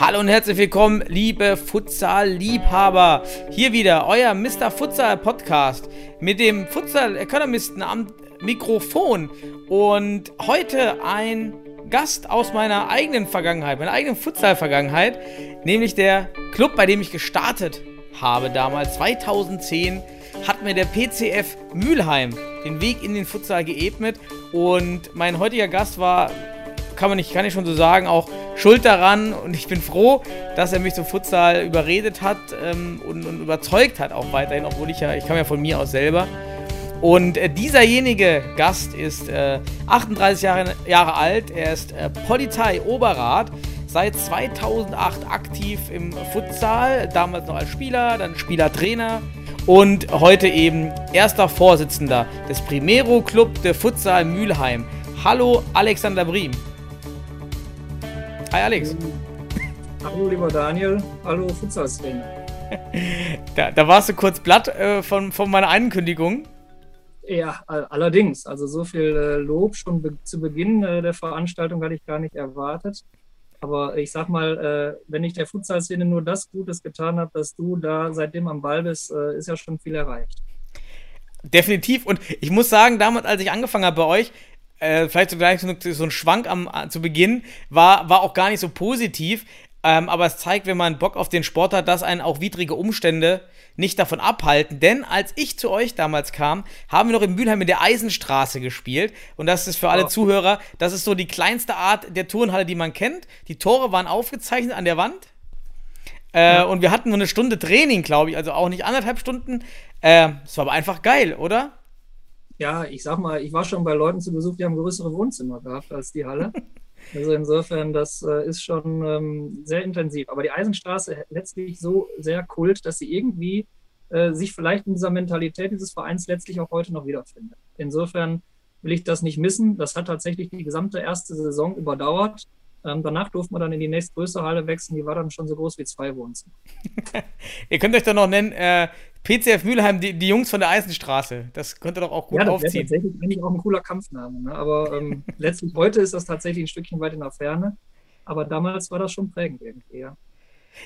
Hallo und herzlich willkommen, liebe Futsal-Liebhaber. Hier wieder euer Mr. Futsal-Podcast mit dem Futsal-Economisten am Mikrofon. Und heute ein Gast aus meiner eigenen Vergangenheit, meiner eigenen Futsal-Vergangenheit, nämlich der Club, bei dem ich gestartet habe damals, 2010, hat mir der PCF Mülheim den Weg in den Futsal geebnet. Und mein heutiger Gast war kann man nicht, kann ich schon so sagen, auch schuld daran und ich bin froh, dass er mich zum Futsal überredet hat ähm, und, und überzeugt hat auch weiterhin, obwohl ich ja, ich komme ja von mir aus selber. Und äh, dieserjenige Gast ist äh, 38 Jahre, Jahre alt, er ist äh, Polizei-Oberrat, seit 2008 aktiv im Futsal, damals noch als Spieler, dann Spielertrainer und heute eben erster Vorsitzender des Primero Club de Futsal Mülheim. Hallo Alexander Briem. Hi Alex. Hallo lieber Daniel, hallo Futsalszene. Da, da warst du kurz platt äh, von, von meiner Ankündigung. Ja, all- allerdings, also so viel äh, Lob schon be zu Beginn äh, der Veranstaltung hatte ich gar nicht erwartet. Aber ich sag mal, äh, wenn ich der Futsalszene nur das Gutes getan habe, dass du da seitdem am Ball bist, äh, ist ja schon viel erreicht. Definitiv. Und ich muss sagen, damals, als ich angefangen habe bei euch, äh, vielleicht so gleich so, so ein Schwank am, äh, zu Beginn, war, war auch gar nicht so positiv. Ähm, aber es zeigt, wenn man Bock auf den Sport hat, dass einen auch widrige Umstände nicht davon abhalten. Denn als ich zu euch damals kam, haben wir noch in Mülheim in der Eisenstraße gespielt. Und das ist für alle Ja. Zuhörer, das ist so die kleinste Art der Turnhalle, die man kennt. Die Tore waren aufgezeichnet an der Wand. Äh, Und wir hatten nur eine Stunde Training, glaube ich, also auch nicht anderthalb Stunden. Äh, Es war aber einfach geil, oder? Ja, ich sag mal, ich war schon bei Leuten zu Besuch, die haben größere Wohnzimmer gehabt als die Halle. Also insofern, das äh, ist schon ähm, sehr intensiv. Aber die Eisenstraße letztlich so sehr kult, dass sie irgendwie äh, sich vielleicht in dieser Mentalität dieses Vereins letztlich auch heute noch wiederfindet. Insofern will ich das nicht missen. Das hat tatsächlich die gesamte erste Saison überdauert. Ähm, danach durfte man dann in die nächstgrößere Halle wechseln. Die war dann schon so groß wie zwei Wohnzimmer. Ihr könnt euch doch noch nennen, äh, PCF Mülheim, die, die Jungs von der Eisenstraße. Das könnt ihr doch auch gut ja, das aufziehen. tatsächlich eigentlich auch ein cooler Kampfname. Ne? Aber ähm, letztlich heute ist das tatsächlich ein Stückchen weit in der Ferne. Aber damals war das schon prägend irgendwie, ja.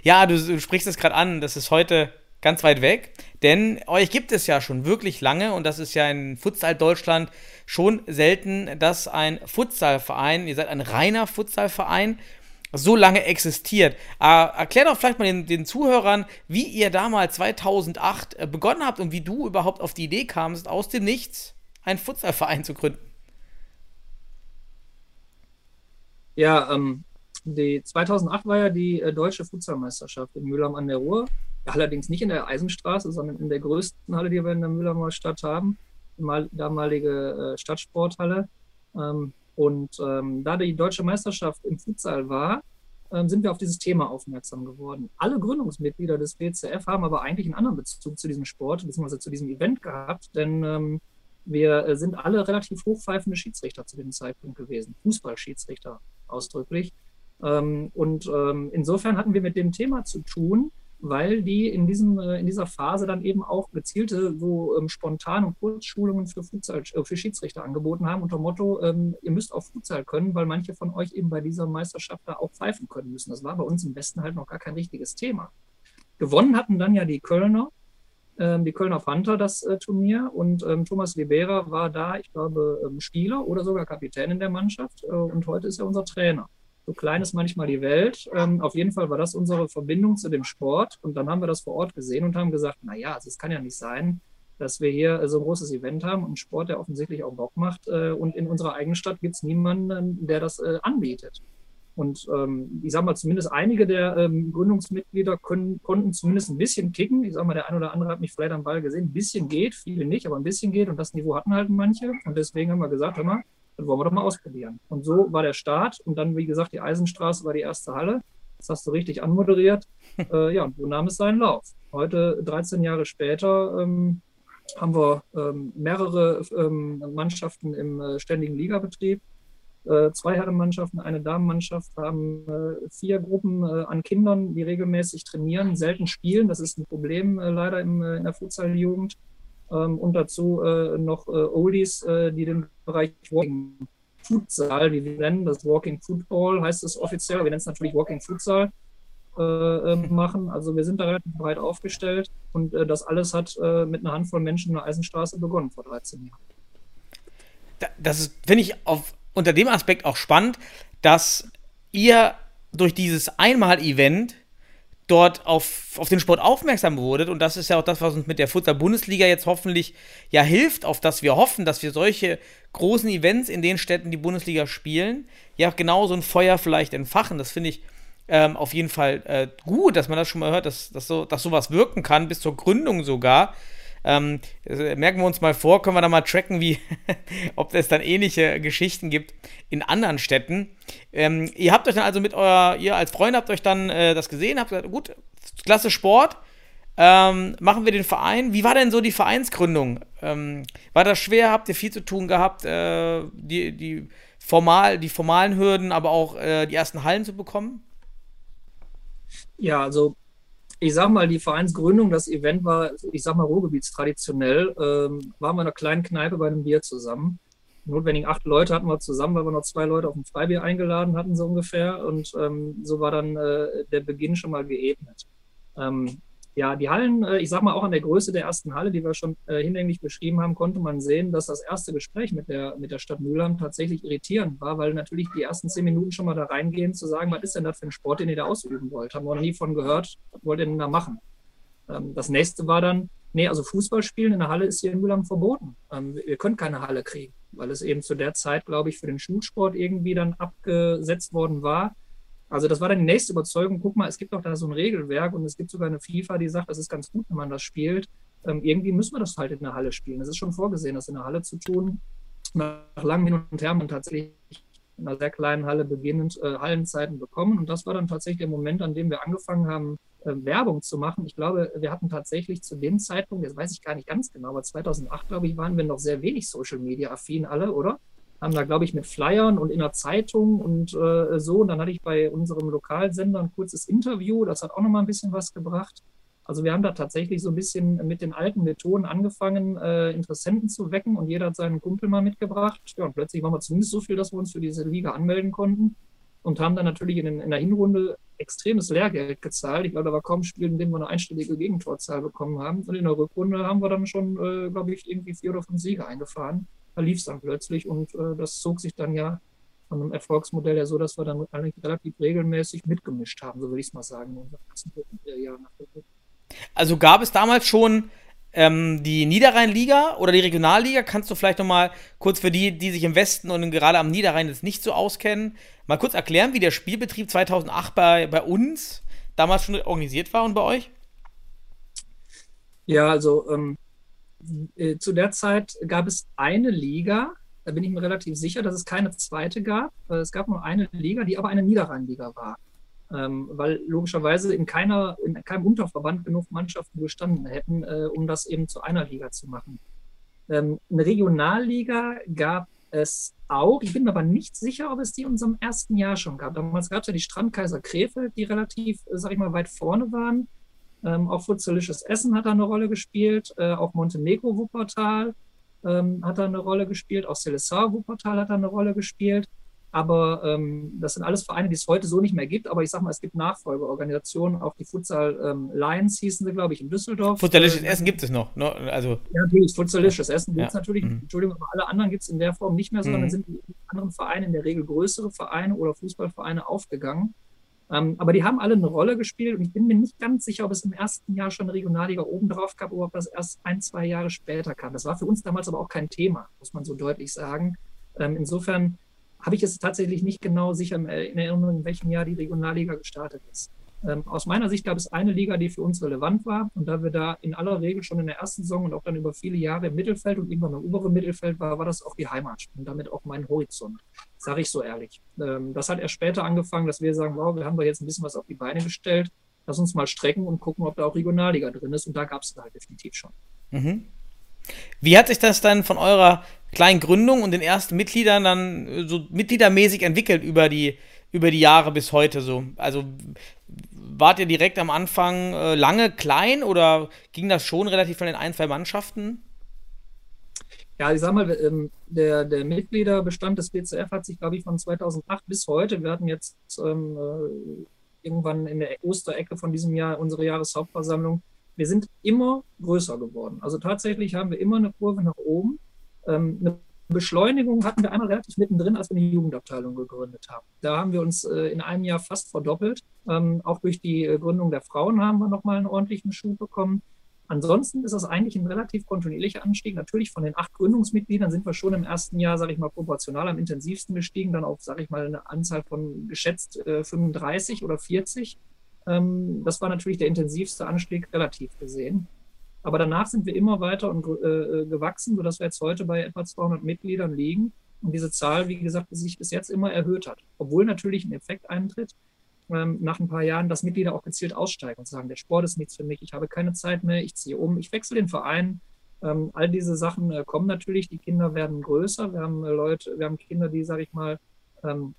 Ja, du, du sprichst es gerade an, das ist heute ganz weit weg, denn euch gibt es ja schon wirklich lange und das ist ja in Futsal Deutschland schon selten, dass ein Futsalverein, ihr seid ein reiner Futsalverein, so lange existiert. Äh, erklär doch vielleicht mal den, den Zuhörern, wie ihr damals 2008 äh, begonnen habt und wie du überhaupt auf die Idee kamst, aus dem Nichts einen Futsalverein zu gründen. Ja, ähm, die 2008 war ja die äh, deutsche Futsalmeisterschaft in Mülheim an der Ruhr. Allerdings nicht in der Eisenstraße, sondern in der größten Halle, die wir in der Mülheimer Stadt haben, die mal, damalige äh, Stadtsporthalle. Ähm, und ähm, da die deutsche Meisterschaft im Futsal war, ähm, sind wir auf dieses Thema aufmerksam geworden. Alle Gründungsmitglieder des BCF haben aber eigentlich einen anderen Bezug zu diesem Sport, beziehungsweise zu diesem Event gehabt, denn ähm, wir äh, sind alle relativ hochpfeifende Schiedsrichter zu dem Zeitpunkt gewesen, Fußballschiedsrichter ausdrücklich. Ähm, und ähm, insofern hatten wir mit dem Thema zu tun, weil die in, diesem, äh, in dieser Phase dann eben auch gezielte, so ähm, und Kurzschulungen für, Futsal, äh, für Schiedsrichter angeboten haben, unter Motto, ähm, ihr müsst auch Futsal können, weil manche von euch eben bei dieser Meisterschaft da auch pfeifen können müssen. Das war bei uns im Westen halt noch gar kein richtiges Thema. Gewonnen hatten dann ja die Kölner, ähm, die Kölner Panther das äh, Turnier und ähm, Thomas Libera war da, ich glaube, ähm, Spieler oder sogar Kapitän in der Mannschaft äh, und heute ist er unser Trainer. So klein ist manchmal die Welt. Ähm, auf jeden Fall war das unsere Verbindung zu dem Sport und dann haben wir das vor Ort gesehen und haben gesagt, naja, also es kann ja nicht sein, dass wir hier äh, so ein großes Event haben und Sport, der offensichtlich auch Bock macht äh, und in unserer eigenen Stadt gibt es niemanden, der das äh, anbietet. Und ähm, ich sage mal, zumindest einige der ähm, Gründungsmitglieder können, konnten zumindest ein bisschen kicken. Ich sage mal, der ein oder andere hat mich vielleicht am Ball gesehen. Ein bisschen geht, viele nicht, aber ein bisschen geht. Und das Niveau hatten halt manche. Und deswegen haben wir gesagt, hör mal, das wollen wir doch mal ausprobieren. Und so war der Start. Und dann, wie gesagt, die Eisenstraße war die erste Halle. Das hast du richtig anmoderiert. äh, ja, und so nahm es seinen Lauf. Heute, 13 Jahre später, ähm, haben wir ähm, mehrere ähm, Mannschaften im äh, ständigen Ligabetrieb. Äh, zwei Herrenmannschaften, eine Damenmannschaft haben äh, vier Gruppen äh, an Kindern, die regelmäßig trainieren, selten spielen. Das ist ein Problem äh, leider im, äh, in der Futsal-Jugend. Ähm, und dazu noch Oldies, die den Bereich Walking Futsal, wie wir nennen, das Walking Football heißt es offiziell, wir nennen es natürlich Walking Futsal äh, machen. Also wir sind da relativ breit aufgestellt und äh, das alles hat äh, mit einer Handvoll Menschen in der Eisenstraße begonnen vor 13 Jahren. Das finde ich auf, unter dem Aspekt auch spannend, dass ihr durch dieses Einmal-Event dort auf, auf den Sport aufmerksam wurdet. Und das ist ja auch das, was uns mit der Futsal-Bundesliga jetzt hoffentlich ja hilft, auf das wir hoffen, dass wir solche großen Events in den Städten, die Bundesliga spielen, ja genau so ein Feuer vielleicht entfachen. Das finde ich ähm, auf jeden Fall äh, gut, dass man das schon mal hört, dass, dass, so, dass sowas wirken kann, bis zur Gründung sogar. Ähm, also merken wir uns mal vor, können wir da mal tracken, wie, ob es dann ähnliche Geschichten gibt in anderen Städten. Ähm, ihr habt euch dann also mit euer, ihr als Freunde habt euch dann äh, das gesehen, habt gesagt, gut, klasse Sport, ähm, machen wir den Verein. Wie war denn so die Vereinsgründung? Ähm, war das schwer? Habt ihr viel zu tun gehabt, äh, die, die, formal, die formalen Hürden, aber auch äh, die ersten Hallen zu bekommen? Ja, also ich sag mal, die Vereinsgründung, das Event war, ich sag mal, Ruhrgebietstraditionell, ähm, waren wir in einer kleinen Kneipe bei einem Bier zusammen. Notwendig acht Leute hatten wir zusammen, weil wir noch zwei Leute auf ein Freibier eingeladen hatten, so ungefähr. Und ähm, so war dann äh, der Beginn schon mal geebnet. Ähm, ja, die Hallen, äh, ich sag mal auch an der Größe der ersten Halle, die wir schon äh, hinlänglich beschrieben haben, konnte man sehen, dass das erste Gespräch mit der, mit der Stadt Mülheim tatsächlich irritierend war, weil natürlich die ersten zehn Minuten schon mal da reingehen, zu sagen, was ist denn das für ein Sport, den ihr da ausüben wollt? Haben wir noch nie von gehört, was wollt ihr denn da machen? Ähm, das nächste war dann, nee, also Fußball spielen in der Halle ist hier in Mülheim verboten. Ähm, wir können keine Halle kriegen, weil es eben zu der Zeit, glaube ich, für den Schulsport irgendwie dann abgesetzt worden war also das war dann die nächste Überzeugung. Guck mal, es gibt doch da so ein Regelwerk und es gibt sogar eine FIFA, die sagt, das ist ganz gut, wenn man das spielt. Ähm, irgendwie müssen wir das halt in der Halle spielen. Es ist schon vorgesehen, das in der Halle zu tun. Nach langem Hin und Her haben tatsächlich in einer sehr kleinen Halle beginnend äh, Hallenzeiten bekommen. Und das war dann tatsächlich der Moment, an dem wir angefangen haben, äh, Werbung zu machen. Ich glaube, wir hatten tatsächlich zu dem Zeitpunkt, jetzt weiß ich gar nicht ganz genau, aber 2008, glaube ich, waren wir noch sehr wenig Social Media affin alle, oder? Haben da, glaube ich, mit Flyern und in der Zeitung und äh, so. Und dann hatte ich bei unserem Lokalsender ein kurzes Interview. Das hat auch nochmal ein bisschen was gebracht. Also wir haben da tatsächlich so ein bisschen mit den alten Methoden angefangen, äh, Interessenten zu wecken und jeder hat seinen Kumpel mal mitgebracht. Ja, und plötzlich waren wir zumindest so viel, dass wir uns für diese Liga anmelden konnten und haben dann natürlich in, in der Hinrunde extremes Lehrgeld gezahlt. Ich glaube, da war kaum ein Spiel, in dem wir eine einstellige Gegentorzahl bekommen haben. Und in der Rückrunde haben wir dann schon, äh, glaube ich, irgendwie vier oder fünf Siege eingefahren da lief es dann plötzlich und äh, das zog sich dann ja von einem Erfolgsmodell ja so, dass wir dann eigentlich relativ regelmäßig mitgemischt haben, so würde ich es mal sagen, in unseren ersten Jahren Also gab es damals schon ähm, die Niederrhein-Liga oder die Regionalliga? Kannst du vielleicht nochmal kurz für die, die sich im Westen und gerade am Niederrhein jetzt nicht so auskennen, mal kurz erklären, wie der Spielbetrieb 2008 bei, bei uns damals schon organisiert war und bei euch? Ja, also ähm, äh, zu der Zeit gab es eine Liga, da bin ich mir relativ sicher, dass es keine zweite gab. Es gab nur eine Liga, die aber eine Niederrheinliga war. Ähm, weil logischerweise in, keiner, in keinem Unterverband genug Mannschaften bestanden hätten, äh, um das eben zu einer Liga zu machen. Ähm, eine Regionalliga gab es auch. Ich bin mir aber nicht sicher, ob es die in unserem ersten Jahr schon gab. Damals gab es ja die Strandkaiser Krefeld, die relativ, äh, sag ich mal, weit vorne waren. Ähm, auch Futsalisches Essen hat da eine Rolle gespielt, äh, auch Montenegro Wuppertal ähm, hat da eine Rolle gespielt, auch Celesar Wuppertal hat da eine Rolle gespielt. Aber ähm, das sind alles Vereine, die es heute so nicht mehr gibt. Aber ich sag mal, es gibt Nachfolgeorganisationen, auch die Futsal ähm, Lions hießen sie, glaube ich, in Düsseldorf. Futsalisches Essen gibt es noch. Ne? Also, ja, natürlich, Futsalisches Essen gibt es ja. natürlich. Mhm. Entschuldigung, aber alle anderen gibt es in der Form nicht mehr, sondern mhm. sind die anderen Vereine, in der Regel größere Vereine oder Fußballvereine aufgegangen. Ähm, aber die haben alle eine Rolle gespielt und ich bin mir nicht ganz sicher, ob es im ersten Jahr schon eine Regionalliga oben drauf gab oder ob das erst ein, zwei Jahre später kam. Das war für uns damals aber auch kein Thema, muss man so deutlich sagen. Ähm, insofern habe ich es tatsächlich nicht genau sicher in Erinnerung, in welchem Jahr die Regionalliga gestartet ist. Ähm, aus meiner Sicht gab es eine Liga, die für uns relevant war. Und da wir da in aller Regel schon in der ersten Saison und auch dann über viele Jahre im Mittelfeld und irgendwann im oberen Mittelfeld war, war das auch die Heimat und damit auch mein Horizont, sage ich so ehrlich. Ähm, das hat erst später angefangen, dass wir sagen, wow, wir haben da jetzt ein bisschen was auf die Beine gestellt. Lass uns mal strecken und gucken, ob da auch Regionalliga drin ist. Und da gab es da halt definitiv schon. Mhm. Wie hat sich das dann von eurer kleinen Gründung und den ersten Mitgliedern dann äh, so mitgliedermäßig entwickelt über die, über die Jahre bis heute so? Also wart ihr direkt am Anfang äh, lange klein oder ging das schon relativ von den ein, zwei Mannschaften? Ja, ich sag mal, ähm, der, der Mitgliederbestand des BCF hat sich, glaube ich, von 2008 bis heute, wir hatten jetzt ähm, äh, irgendwann in der Osterecke von diesem Jahr unsere Jahreshauptversammlung, wir sind immer größer geworden. Also tatsächlich haben wir immer eine Kurve nach oben. Ähm, eine Beschleunigung hatten wir einmal relativ mittendrin, als wir eine Jugendabteilung gegründet haben. Da haben wir uns äh, in einem Jahr fast verdoppelt. Ähm, auch durch die äh, Gründung der Frauen haben wir nochmal einen ordentlichen Schub bekommen. Ansonsten ist das eigentlich ein relativ kontinuierlicher Anstieg. Natürlich von den acht Gründungsmitgliedern sind wir schon im ersten Jahr, sage ich mal, proportional am intensivsten gestiegen, dann auf, sage ich mal, eine Anzahl von geschätzt äh, 35 oder 40. Ähm, das war natürlich der intensivste Anstieg relativ gesehen. Aber danach sind wir immer weiter und, äh, äh, gewachsen, sodass wir jetzt heute bei etwa 200 Mitgliedern liegen und diese Zahl, wie gesagt, sich bis jetzt immer erhöht hat. Obwohl natürlich ein Effekt eintritt, ähm, nach ein paar Jahren, dass Mitglieder auch gezielt aussteigen und sagen, der Sport ist nichts für mich, ich habe keine Zeit mehr, ich ziehe um, ich wechsle den Verein. Ähm, all diese Sachen äh, kommen natürlich, die Kinder werden größer. Wir haben äh, Leute, wir haben Kinder, die, sage ich mal, ähm,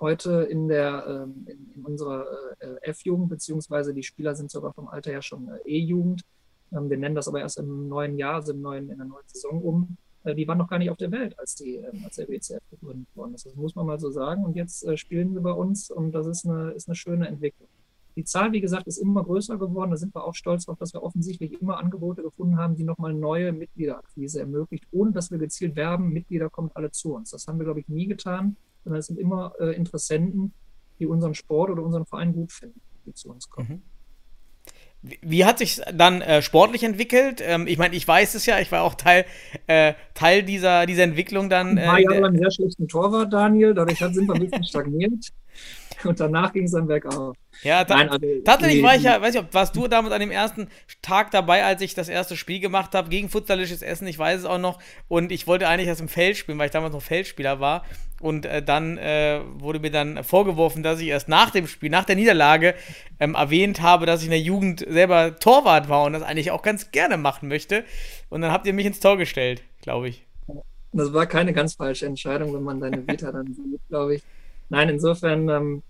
heute in der ähm, in, in, unserer äh, F-Jugend, beziehungsweise die Spieler sind sogar vom Alter her schon äh, E-Jugend. Ähm, wir nennen das aber erst im neuen Jahr, also im neuen, in der neuen Saison um. Äh, die waren noch gar nicht auf der Welt, als, die, ähm, als der BCF gegründet worden ist. Das muss man mal so sagen. Und jetzt äh, spielen sie bei uns und das ist eine, ist eine schöne Entwicklung. Die Zahl, wie gesagt, ist immer größer geworden. Da sind wir auch stolz darauf, dass wir offensichtlich immer Angebote gefunden haben, die nochmal neue Mitgliederakquise ermöglicht, ohne dass wir gezielt werben, Mitglieder kommen alle zu uns. Das haben wir, glaube ich, nie getan, sondern es sind immer äh, Interessenten, die unseren Sport oder unseren Verein gut finden, die zu uns kommen. Mhm. Wie hat sich dann äh, sportlich entwickelt? Ähm, ich meine, ich weiß es ja, ich war auch Teil, äh, Teil dieser, dieser Entwicklung dann. Äh, ein paar Jahre lang sehr schlechten Torwart, Daniel, dadurch sind wir ein bisschen stagniert. Und danach ging es dann bergauf. Ja, ta Nein, also, tatsächlich war ich ja, weiß ich, ob warst du damals an dem ersten Tag dabei, als ich das erste Spiel gemacht habe gegen futsalisches Essen, ich weiß es auch noch. Und ich wollte eigentlich erst im Feld spielen, weil ich damals noch Feldspieler war. Und äh, dann äh, wurde mir dann vorgeworfen, dass ich erst nach dem Spiel, nach der Niederlage, ähm, erwähnt habe, dass ich in der Jugend selber Torwart war und das eigentlich auch ganz gerne machen möchte. Und dann habt ihr mich ins Tor gestellt, glaube ich. Das war keine ganz falsche Entscheidung, wenn man deine Vita dann sieht, glaube ich. Nein, insofern, ähm,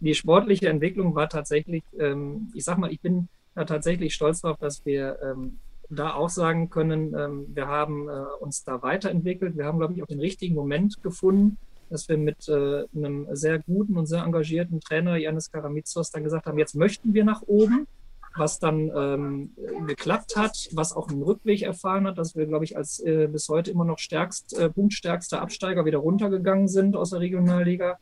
die sportliche Entwicklung war tatsächlich, ähm, ich sag mal, ich bin da tatsächlich stolz darauf, dass wir ähm, da auch sagen können, ähm, wir haben äh, uns da weiterentwickelt. Wir haben, glaube ich, auch den richtigen Moment gefunden, dass wir mit äh, einem sehr guten und sehr engagierten Trainer, Janis Karamitsos, dann gesagt haben, jetzt möchten wir nach oben was dann ähm, geklappt hat, was auch einen Rückweg erfahren hat, dass wir, glaube ich, als äh, bis heute immer noch stärkst, äh, punktstärkster Absteiger wieder runtergegangen sind aus der Regionalliga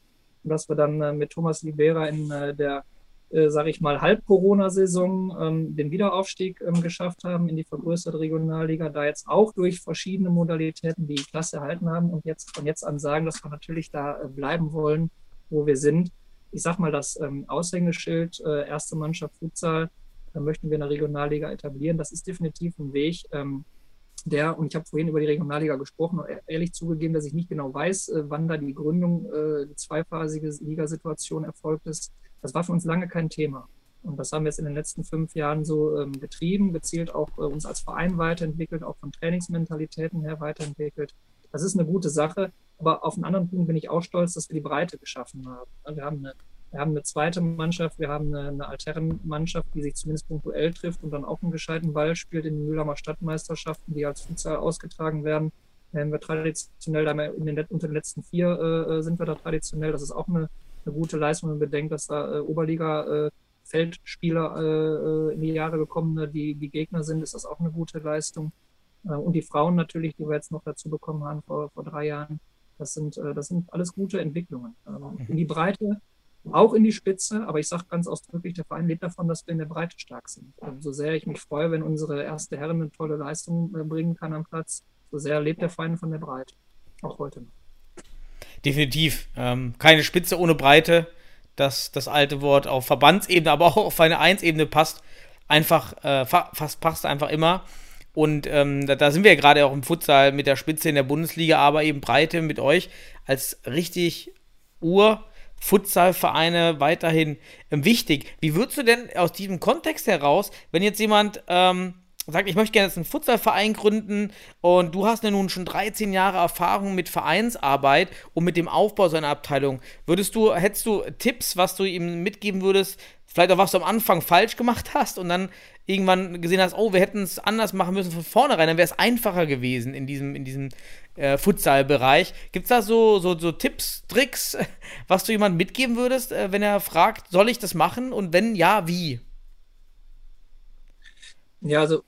und dass wir dann äh, mit Thomas Libera in äh, der, äh, sage ich mal, Halb-Corona-Saison ähm, den Wiederaufstieg ähm, geschafft haben in die vergrößerte Regionalliga, da jetzt auch durch verschiedene Modalitäten die Klasse erhalten haben und jetzt von jetzt an sagen, dass wir natürlich da äh, bleiben wollen, wo wir sind. Ich sage mal, das ähm, Aushängeschild, erste Mannschaft Futsal, da möchten wir eine Regionalliga etablieren. Das ist definitiv ein Weg, der, und ich habe vorhin über die Regionalliga gesprochen, ehrlich zugegeben, dass ich nicht genau weiß, äh, wann da die Gründung, äh, die zweiphasige Ligasituation erfolgt ist. Das war für uns lange kein Thema. Und das haben wir jetzt in den letzten fünf Jahren so ähm, getrieben, gezielt auch äh, uns als Verein weiterentwickelt, auch von Trainingsmentalitäten her weiterentwickelt. Das ist eine gute Sache. Aber auf einen anderen Punkt bin ich auch stolz, dass wir die Breite geschaffen haben. Wir haben eine wir haben eine zweite Mannschaft, wir haben eine, eine Altherrenmannschaft, die sich zumindest punktuell trifft und dann auch einen gescheiten Ball spielt in den Mühlheimer Stadtmeisterschaften, die als Futsal ausgetragen werden. Ähm, wir traditionell, in den, unter den letzten vier äh, sind wir da traditionell. Das ist auch eine, eine gute Leistung, wenn man bedenkt, dass da äh, Oberliga äh, Feldspieler äh, in die Jahre gekommen, die, die Gegner sind, ist das auch eine gute Leistung. Äh, und die Frauen natürlich, die wir jetzt noch dazu bekommen haben vor, vor drei Jahren, das sind, äh, das sind alles gute Entwicklungen. Ähm, in die Breite auch in die Spitze. Aber ich sage ganz ausdrücklich, der Verein lebt davon, dass wir in der Breite stark sind. Und so sehr ich mich freue, wenn unsere erste Herren eine tolle Leistung äh, bringen kann am Platz, so sehr lebt der Verein von der Breite. Auch heute noch. Definitiv. Ähm, keine Spitze ohne Breite. Das, das alte Wort auf Verbandsebene, aber auch auf eine Einsebene passt einfach, äh, fast passt einfach immer. Und ähm, da, da, sind wir ja gerade auch im Futsal mit der Spitze in der Bundesliga, aber eben Breite mit euch als richtig Ur- Futsalvereine weiterhin ähm, wichtig. Wie würdest du denn aus diesem Kontext heraus, wenn jetzt jemand ähm, sagt, ich möchte gerne jetzt einen Futsalverein gründen und du hast ja nun schon 13 Jahre Erfahrung mit Vereinsarbeit und mit dem Aufbau seiner Abteilung. Würdest du, hättest du Tipps, was du ihm mitgeben würdest, vielleicht auch was du am Anfang falsch gemacht hast und dann irgendwann gesehen hast, oh, wir hätten es anders machen müssen von vornherein, dann wäre es einfacher gewesen in diesem, in diesem äh, Futsal-Bereich. Gibt es da so, so, so Tipps, Tricks, was du jemandem mitgeben würdest, äh, wenn er fragt, soll ich das machen und wenn ja, wie? Ja, also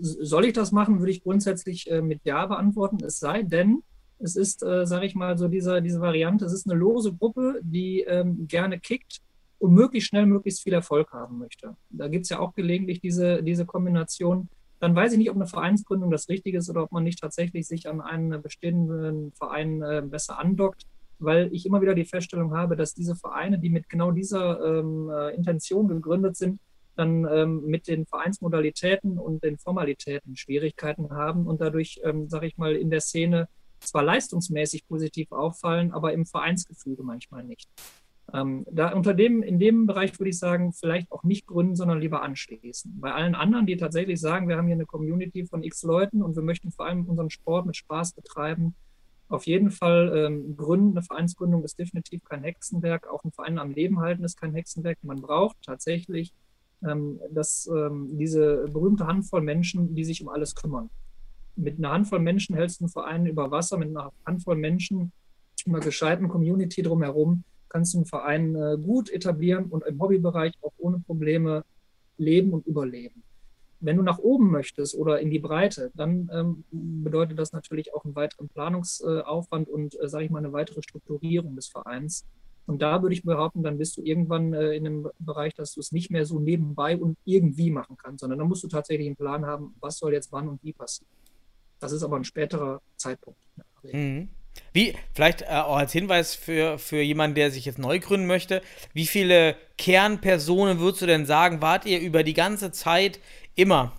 soll ich das machen, würde ich grundsätzlich äh, mit Ja beantworten. Es sei denn, es ist, äh, sage ich mal, so diese, diese Variante, es ist eine lose Gruppe, die ähm, gerne kickt und möglichst schnell möglichst viel Erfolg haben möchte. Da gibt es ja auch gelegentlich diese, diese Kombination. Dann weiß ich nicht, ob eine Vereinsgründung das Richtige ist oder ob man nicht tatsächlich sich an einen bestehenden Verein äh, besser andockt, weil ich immer wieder die Feststellung habe, dass diese Vereine, die mit genau dieser ähm, äh, Intention gegründet sind, dann ähm, mit den Vereinsmodalitäten und den Formalitäten Schwierigkeiten haben und dadurch, ähm, sage ich mal, in der Szene zwar leistungsmäßig positiv auffallen, aber im Vereinsgefüge manchmal nicht. Ähm, da unter dem, in dem Bereich würde ich sagen, vielleicht auch nicht gründen, sondern lieber anschließen. Bei allen anderen, die tatsächlich sagen, wir haben hier eine Community von x Leuten und wir möchten vor allem unseren Sport mit Spaß betreiben, auf jeden Fall ähm, gründen. Eine Vereinsgründung ist definitiv kein Hexenwerk. Auch ein Verein am Leben halten ist kein Hexenwerk. Man braucht tatsächlich dass ähm, diese berühmte Handvoll Menschen, die sich um alles kümmern. Mit einer Handvoll Menschen hältst du einen Verein über Wasser, mit einer Handvoll Menschen, einer gescheiten Community drumherum, kannst du einen Verein äh, gut etablieren und im Hobbybereich auch ohne Probleme leben und überleben. Wenn du nach oben möchtest oder in die Breite, dann ähm, bedeutet das natürlich auch einen weiteren Planungsaufwand und, äh, sage ich mal, eine weitere Strukturierung des Vereins. Und da würde ich behaupten, dann bist du irgendwann äh, in einem Bereich, dass du es nicht mehr so nebenbei und irgendwie machen kannst, sondern dann musst du tatsächlich einen Plan haben, was soll jetzt wann und wie passieren. Das ist aber ein späterer Zeitpunkt. Mhm. Wie, vielleicht äh, auch als Hinweis für, für jemanden, der sich jetzt neu gründen möchte, wie viele Kernpersonen würdest du denn sagen, wart ihr über die ganze Zeit immer?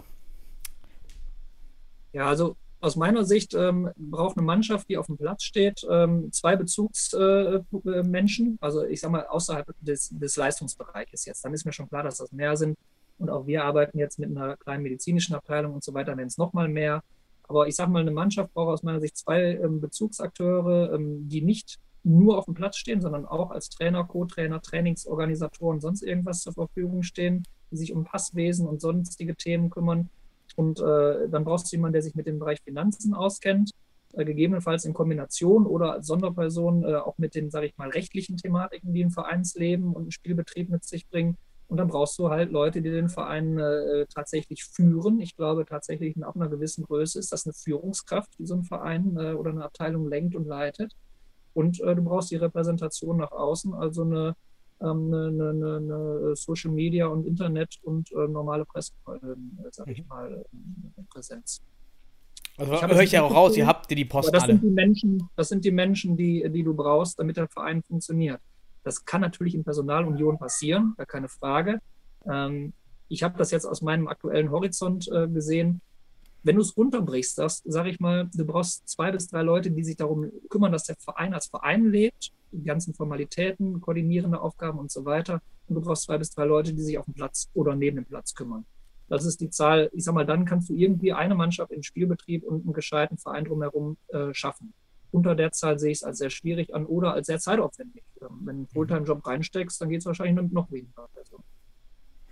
Ja, also aus meiner Sicht ähm, braucht eine Mannschaft, die auf dem Platz steht, ähm, zwei Bezugsmenschen, äh, also ich sage mal außerhalb des, des Leistungsbereiches jetzt. Dann ist mir schon klar, dass das mehr sind. Und auch wir arbeiten jetzt mit einer kleinen medizinischen Abteilung und so weiter, wenn es nochmal mehr. Aber ich sage mal, eine Mannschaft braucht aus meiner Sicht zwei ähm, Bezugsakteure, ähm, die nicht nur auf dem Platz stehen, sondern auch als Trainer, Co-Trainer, Trainingsorganisatoren, sonst irgendwas zur Verfügung stehen, die sich um Passwesen und sonstige Themen kümmern und äh, dann brauchst du jemanden, der sich mit dem Bereich Finanzen auskennt, äh, gegebenenfalls in Kombination oder als Sonderperson äh, auch mit den, sage ich mal, rechtlichen Thematiken, die ein Vereinsleben und ein Spielbetrieb mit sich bringen. Und dann brauchst du halt Leute, die den Verein äh, tatsächlich führen. Ich glaube tatsächlich, ab einer gewissen Größe ist das eine Führungskraft, die so ein Verein äh, oder eine Abteilung lenkt und leitet. Und äh, du brauchst die Repräsentation nach außen, also eine eine, eine, eine, Social Media und Internet und äh, normale Presse, äh, sag ich mhm. mal, äh, Präsenz. Also höre ich ja auch raus, ihr habt die Post das alle. Sind die Menschen, das sind die Menschen, die, die du brauchst, damit der Verein funktioniert. Das kann natürlich in Personalunion passieren, gar keine Frage. Ähm, ich habe das jetzt aus meinem aktuellen Horizont äh, gesehen wenn du es runterbrichst, sagst, sag ich mal, du brauchst zwei bis drei Leute, die sich darum kümmern, dass der Verein als Verein lebt, die ganzen Formalitäten, koordinierende Aufgaben und so weiter. Und du brauchst zwei bis drei Leute, die sich auf dem Platz oder neben dem Platz kümmern. Das ist die Zahl. Ich sag mal, dann kannst du irgendwie eine Mannschaft in Spielbetrieb und einen gescheiten Verein drumherum äh, schaffen. Unter der Zahl sehe ich es als sehr schwierig an oder als sehr zeitaufwendig. Ähm, wenn du einen Fulltime-Job reinsteckst, dann geht es wahrscheinlich noch weniger. Also.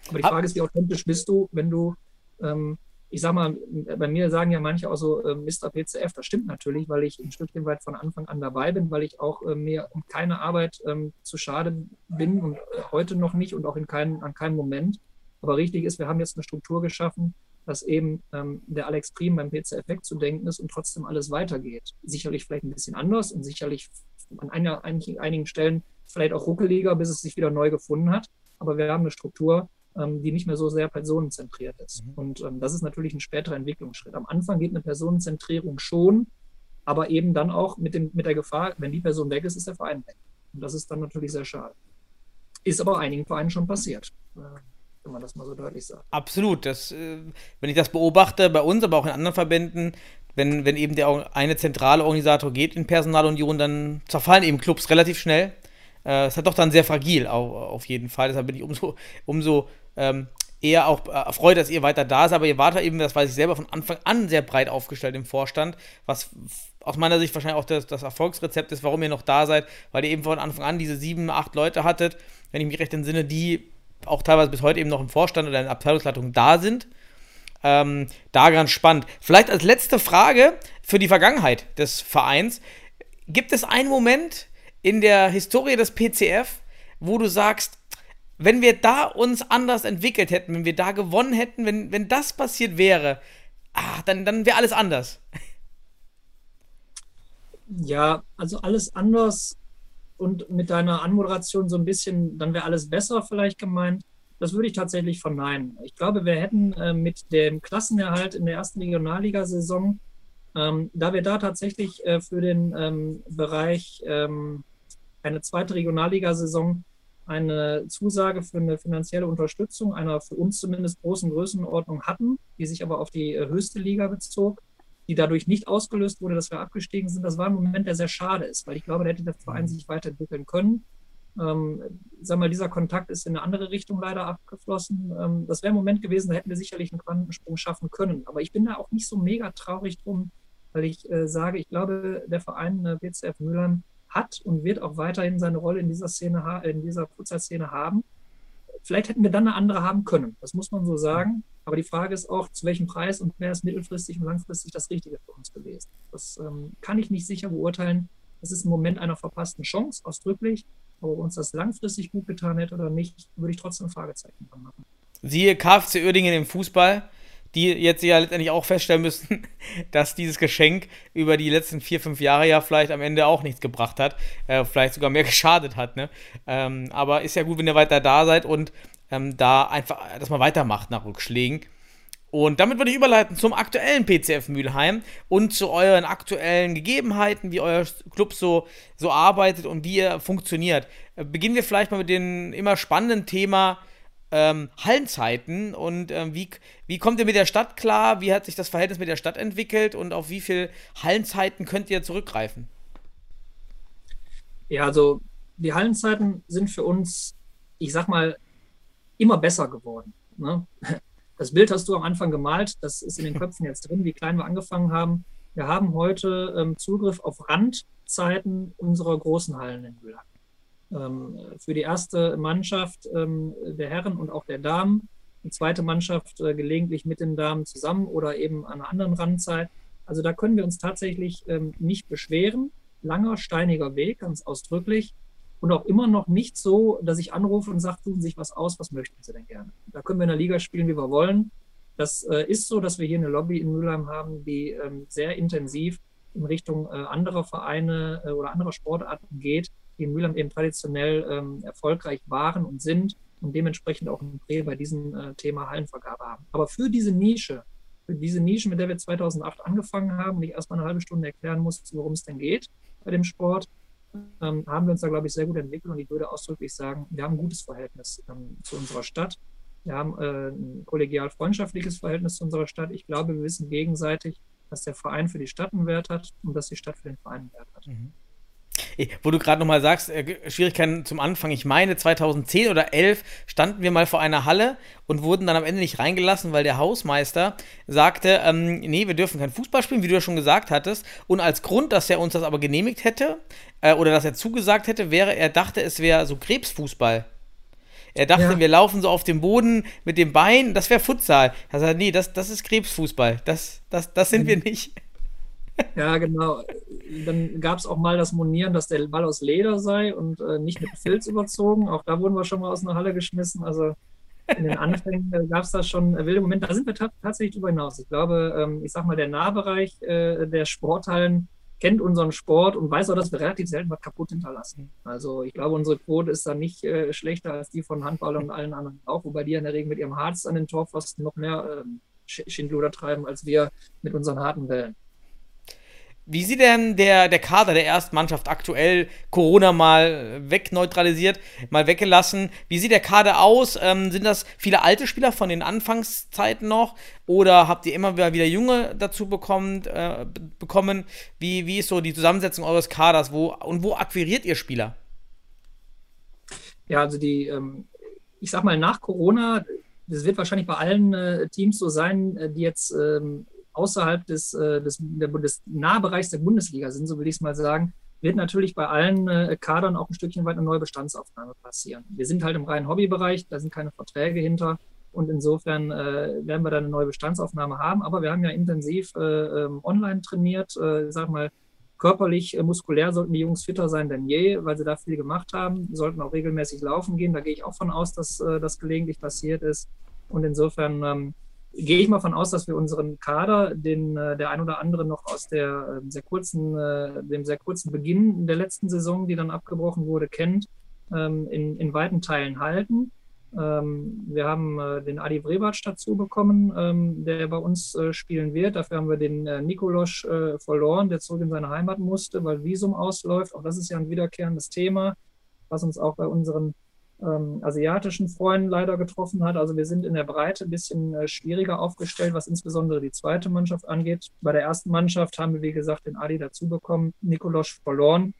Aber die Frage ist, wie authentisch bist du, wenn du ähm, ich sag mal, bei mir sagen ja manche auch so äh, Mr. PCF, das stimmt natürlich, weil ich ein Stückchen weit von Anfang an dabei bin, weil ich auch äh, mir um keine Arbeit ähm, zu schade bin und äh, heute noch nicht und auch in kein, an keinem Moment. Aber richtig ist, wir haben jetzt eine Struktur geschaffen, dass eben ähm, der Alex Prim beim PCF wegzudenken ist und trotzdem alles weitergeht. Sicherlich vielleicht ein bisschen anders und sicherlich an einer, einigen, Stellen vielleicht auch ruckeliger, bis es sich wieder neu gefunden hat. Aber wir haben eine Struktur, die nicht mehr so sehr personenzentriert ist. Mhm. Und ähm, das ist natürlich ein späterer Entwicklungsschritt. Am Anfang geht eine Personenzentrierung schon, aber eben dann auch mit, dem, mit der Gefahr, wenn die Person weg ist, ist der Verein weg. Und das ist dann natürlich sehr schade. Ist aber einigen Vereinen schon passiert. Äh, wenn man das mal so deutlich sagt. Absolut. Das, äh, wenn ich das beobachte, bei uns, aber auch in anderen Verbänden, wenn, wenn eben der eine zentrale Organisator geht in Personalunion, dann zerfallen eben Clubs relativ schnell. Äh, ist halt doch dann sehr fragil, auf, auf jeden Fall. Deshalb bin ich umso, umso ähm, eher auch äh, freut, dass ihr weiter da seid, aber ihr wart da eben, das weiß ich selber, von Anfang an sehr breit aufgestellt im Vorstand, was aus meiner Sicht wahrscheinlich auch das, das Erfolgsrezept ist, warum ihr noch da seid, weil ihr eben von Anfang an diese sieben, acht Leute hattet, wenn ich mich recht entsinne, die auch teilweise bis heute eben noch im Vorstand oder in der Abteilungsleitung da sind. Ähm, da ganz spannend. Vielleicht als letzte Frage für die Vergangenheit des Vereins. Gibt es einen Moment in der Historie des PCF, wo du sagst, wenn wir da uns anders entwickelt hätten, wenn wir da gewonnen hätten, wenn, wenn das passiert wäre, ah, dann, dann wäre alles anders. Ja, also alles anders und mit deiner Anmoderation so ein bisschen, dann wäre alles besser vielleicht gemeint. Das würde ich tatsächlich verneinen. Ich glaube, wir hätten äh, mit dem Klassenerhalt in der ersten Regionalligasaison, ähm, da wir da tatsächlich äh, für den ähm, Bereich ähm, eine zweite Regionalligasaison eine Zusage für eine finanzielle Unterstützung einer für uns zumindest großen Größenordnung hatten, die sich aber auf die äh, höchste Liga bezog, die dadurch nicht ausgelöst wurde, dass wir abgestiegen sind. Das war ein Moment, der sehr schade ist, weil ich glaube, da hätte der Verein mhm. sich weiterentwickeln können. Ähm, sag mal, dieser Kontakt ist in eine andere Richtung leider abgeflossen. Ähm, das wäre ein Moment gewesen, da hätten wir sicherlich einen Quantensprung schaffen können. Aber ich bin da auch nicht so mega traurig drum, weil ich äh, sage, ich glaube, der Verein äh, WCF Mülheim hat und wird auch weiterhin seine Rolle in dieser Szene, in dieser Futsal-Szene haben. Vielleicht hätten wir dann eine andere haben können, das muss man so sagen. Aber die Frage ist auch, zu welchem Preis und wer ist mittelfristig und langfristig das Richtige für uns gewesen. Das ähm, kann ich nicht sicher beurteilen. Das ist ein Moment einer verpassten Chance, ausdrücklich. Ob uns das langfristig gut getan hätte oder nicht, würde ich trotzdem Fragezeichen machen. Siehe KFC Uerdingen im Fußball die jetzt ja letztendlich auch feststellen müssen, dass dieses Geschenk über die letzten vier, fünf Jahre ja vielleicht am Ende auch nichts gebracht hat, äh, vielleicht sogar mehr geschadet hat. Ne? Ähm, aber ist ja gut, wenn ihr weiter da seid und ähm, da einfach, dass man weitermacht nach Rückschlägen. Und damit würde ich überleiten zum aktuellen PCF Mülheim und zu euren aktuellen Gegebenheiten, wie euer Club so, so arbeitet und wie ihr funktioniert. Äh, beginnen wir vielleicht mal mit dem immer spannenden Thema ähm, Hallenzeiten und ähm, wie, wie kommt ihr mit der Stadt klar? Wie hat sich das Verhältnis mit der Stadt entwickelt und auf wie viele Hallenzeiten könnt ihr zurückgreifen? Ja, also die Hallenzeiten sind für uns, ich sag mal, immer besser geworden. Ne? Das Bild hast du am Anfang gemalt, das ist in den Köpfen jetzt drin, wie klein wir angefangen haben. Wir haben heute ähm, Zugriff auf Randzeiten unserer großen Hallen in Mühlheim. Ähm, für die erste Mannschaft ähm, der Herren und auch der Damen, die zweite Mannschaft äh, gelegentlich mit den Damen zusammen oder eben an einer anderen Randzeit. Also da können wir uns tatsächlich ähm, nicht beschweren. Langer, steiniger Weg, ganz ausdrücklich. Und auch immer noch nicht so, dass ich anrufe und sage, tun Sie sich was aus, was möchten Sie denn gerne? Da können wir in der Liga spielen, wie wir wollen. Das äh, ist so, dass wir hier eine Lobby in Mülheim haben, die sehr intensiv in Richtung äh, anderer Vereine oder anderer Sportarten geht, die in Mülheim eben traditionell ähm, erfolgreich waren und sind und dementsprechend auch ein Prä bei diesem äh, Thema Hallenvergabe haben. Aber für diese Nische, für diese Nische, mit der wir 2008 angefangen haben und ich erstmal eine halbe Stunde erklären muss, worum es denn geht bei dem Sport, ähm, haben wir uns da, glaube ich, sehr gut entwickelt und ich würde ausdrücklich sagen, wir haben ein gutes Verhältnis ähm, zu unserer Stadt. Wir haben äh, ein kollegial freundschaftliches Verhältnis zu unserer Stadt. Ich glaube, wir wissen gegenseitig, dass der Verein für die Stadt einen Wert hat und dass die Stadt für den Verein einen Wert hat. Mhm. Wo du gerade nochmal sagst, äh, Schwierigkeiten zum Anfang. Ich meine, 2010 oder 11 standen wir mal vor einer Halle und wurden dann am Ende nicht reingelassen, weil der Hausmeister sagte, ähm, nee, wir dürfen kein Fußball spielen, wie du ja schon gesagt hattest. Und als Grund, dass er uns das aber genehmigt hätte äh, oder dass er zugesagt hätte, wäre, er dachte, es wäre so Krebsfußball. Er dachte, ja. wir laufen so auf dem Boden mit dem Bein, das wäre Futsal. Er sagt, nee, das, das ist Krebsfußball. Das, das, das sind mhm. wir nicht. Ja, genau. Dann gab es auch mal das Monieren, dass der Ball aus Leder sei und äh, nicht mit Filz überzogen. Auch da wurden wir schon mal aus einer Halle geschmissen. Also in den Anfängen äh, gab es da schon wilde Momente. Da sind wir tatsächlich drüber hinaus. Ich glaube, ähm, ich sag mal, der Nahbereich äh, der Sporthallen kennt unseren Sport und weiß auch, dass wir relativ selten was kaputt hinterlassen. Also ich glaube, unsere Quote ist da nicht äh, schlechter als die von Handball und allen anderen auch, wobei die in der Regel mit ihrem Harz an den Torpfosten noch mehr ähm, Schindluder treiben als wir mit unseren harten Wellen. Wie sieht denn der, der Kader der ersten Mannschaft aktuell Corona mal wegneutralisiert, mal weggelassen? Wie sieht der Kader aus? Ähm, sind das viele alte Spieler von den Anfangszeiten noch? Oder habt ihr immer wieder Junge dazu bekommen? Äh, bekommen? Wie, wie ist so die Zusammensetzung eures Kaders? Wo, und wo akquiriert ihr Spieler? Ja, also die, ähm, ich sag mal, nach Corona das wird wahrscheinlich bei allen äh, Teams so sein, äh, die jetzt ähm, außerhalb des, äh, des, der, des Nahbereichs der Bundesliga sind, so will ich es mal sagen, wird natürlich bei allen äh, Kadern auch ein Stückchen weit eine neue Bestandsaufnahme passieren. Wir sind halt im reinen Hobbybereich, da sind keine Verträge hinter und insofern äh, werden wir da eine neue Bestandsaufnahme haben. Aber wir haben ja intensiv äh, ähm, online trainiert, äh, sag mal, körperlich, äh, muskulär sollten die Jungs fitter sein denn je, weil sie da viel gemacht haben, sollten auch regelmäßig laufen gehen. Da gehe ich auch von aus, dass das gelegentlich passiert ist. Und insofern ähm, gehe ich mal von aus, dass wir unseren Kader, den äh, der ein oder andere noch aus der äh, sehr kurzen, äh, dem sehr kurzen Beginn der letzten Saison, die dann abgebrochen wurde, kennt, ähm, in, in weiten Teilen halten. Ähm, wir haben den Adi Vrebatsch dazu bekommen, ähm, der bei uns spielen wird. Dafür haben wir den Nikolosch äh, verloren, der zurück in seine Heimat musste, weil Visum ausläuft. Auch das ist ja ein wiederkehrendes Thema, was uns auch bei unseren ähm, asiatischen Freunden leider getroffen hat. Also wir sind in der Breite ein bisschen äh, schwieriger aufgestellt, was insbesondere die zweite Mannschaft angeht. Bei der ersten Mannschaft haben wir, wie gesagt, den Adi dazu bekommen, Nikolosch verloren.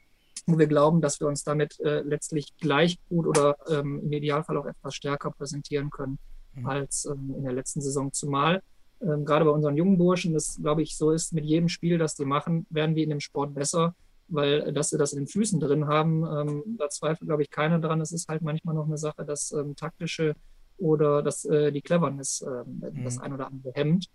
Und wir glauben, dass wir uns damit äh, letztlich gleich gut oder ähm, im Idealfall auch etwas stärker präsentieren können mhm. als ähm, in der letzten Saison. Zumal ähm, gerade bei unseren jungen Burschen, das glaube ich so ist, mit jedem Spiel, das die machen, werden wir in dem Sport besser weil äh, dass sie das in den Füßen drin haben, ähm, da zweifelt, glaube ich, keiner dran. Es ist halt manchmal noch eine Sache, dass ähm, taktische oder dass äh, die Cleverness ähm, mhm. das ein oder andere hemmt.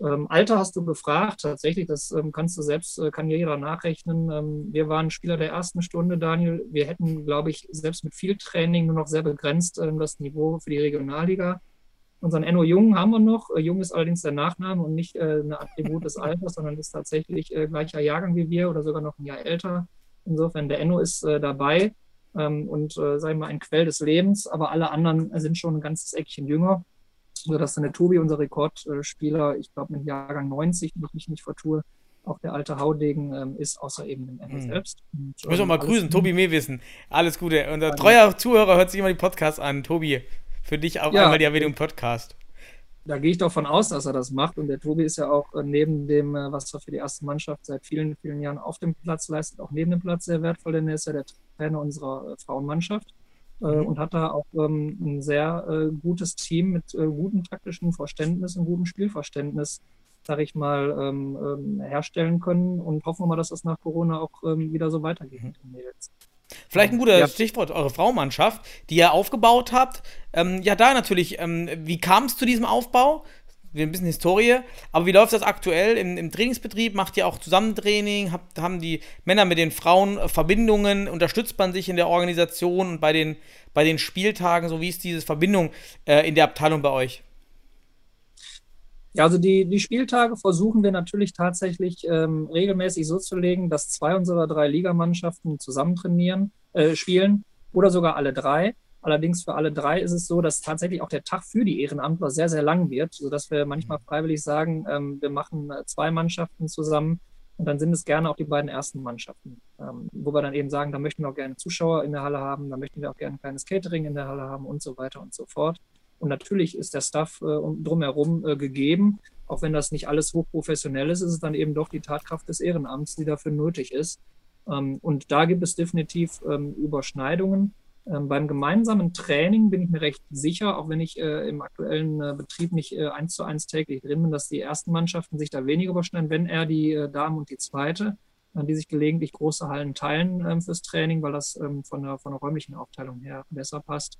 Ähm, Alter hast du gefragt, tatsächlich, das ähm, kannst du selbst, äh, kann jeder nachrechnen. Ähm, wir waren Spieler der ersten Stunde, Daniel. Wir hätten, glaube ich, selbst mit viel Training nur noch sehr begrenzt das Niveau für die Regionalliga Unseren Enno Jung haben wir noch. Äh, Jung ist allerdings der Nachname und nicht äh, ein Attribut des Alters, sondern ist tatsächlich äh, gleicher Jahrgang wie wir oder sogar noch ein Jahr älter. Insofern, der Enno ist äh, dabei ähm, und, äh, sagen wir mal, ein Quell des Lebens, aber alle anderen sind schon ein ganzes Eckchen jünger. Sodass dann der Tobi, unser Rekordspieler, ich glaube mit Jahrgang 90, wenn ich mich nicht vertue, auch der alte Haudegen ähm, ist, außer eben dem Enno hm. selbst. Und, ich muss auch mal grüßen, Tobi Mehwissen. Alles Gute. Unser treuer Zuhörer hört sich immer die Podcasts an. Tobi, für dich auch ja, einmal die Erwähnung Podcast. Da gehe ich doch von aus, dass er das macht. Und der Tobi ist ja auch äh, neben dem, äh, was er für die erste Mannschaft seit vielen, vielen Jahren auf dem Platz leistet, auch neben dem Platz sehr wertvoll, denn er ist ja der Trainer unserer äh, Frauenmannschaft. Mhm. und hat da auch ähm, ein sehr äh, gutes Team mit äh, gutem taktischen Verständnis und gutem Spielverständnis, sage ich mal, ähm, ähm, herstellen können und hoffen wir mal, dass das nach Corona auch wieder so weitergeht mit den Mädels. Vielleicht ein guter ja. Stichwort, eure Frauenmannschaft, die ihr aufgebaut habt. Ähm, ja, da natürlich, ähm, wie kam es zu diesem Aufbau? Ein bisschen Historie, aber wie läuft das aktuell im, im Trainingsbetrieb? Macht ihr auch Zusammentraining? Habt, haben die Männer mit den Frauen äh, Verbindungen? Unterstützt man sich in der Organisation und bei den, bei den Spieltagen? So wie ist diese Verbindung äh, in der Abteilung bei euch? Ja, also die, die Spieltage versuchen wir natürlich tatsächlich ähm, regelmäßig so zu legen, dass zwei unserer drei Ligamannschaften zusammen trainieren, äh, spielen oder sogar alle drei. Allerdings für alle drei ist es so, dass tatsächlich auch der Tag für die Ehrenamtler sehr, sehr lang wird, sodass wir manchmal freiwillig sagen, ähm, wir machen äh, zwei Mannschaften zusammen und dann sind es gerne auch die beiden ersten Mannschaften, ähm, wo wir dann eben sagen, da möchten wir auch gerne Zuschauer in der Halle haben, da möchten wir auch gerne ein kleines Catering in der Halle haben und so weiter und so fort. Und natürlich ist der Stuff äh, drumherum äh, gegeben. Auch wenn das nicht alles hochprofessionell ist, ist es dann eben doch die Tatkraft des Ehrenamts, die dafür nötig ist. Ähm, und da gibt es definitiv ähm, Überschneidungen. Ähm, beim gemeinsamen Training bin ich mir recht sicher, auch wenn ich äh, im aktuellen Betrieb nicht eins zu eins täglich drin bin, dass die ersten Mannschaften sich da weniger überschneiden, wenn er die Damen und die zweite, die sich gelegentlich große Hallen teilen ähm, fürs Training, weil das ähm, von, der, von der räumlichen Aufteilung her besser passt.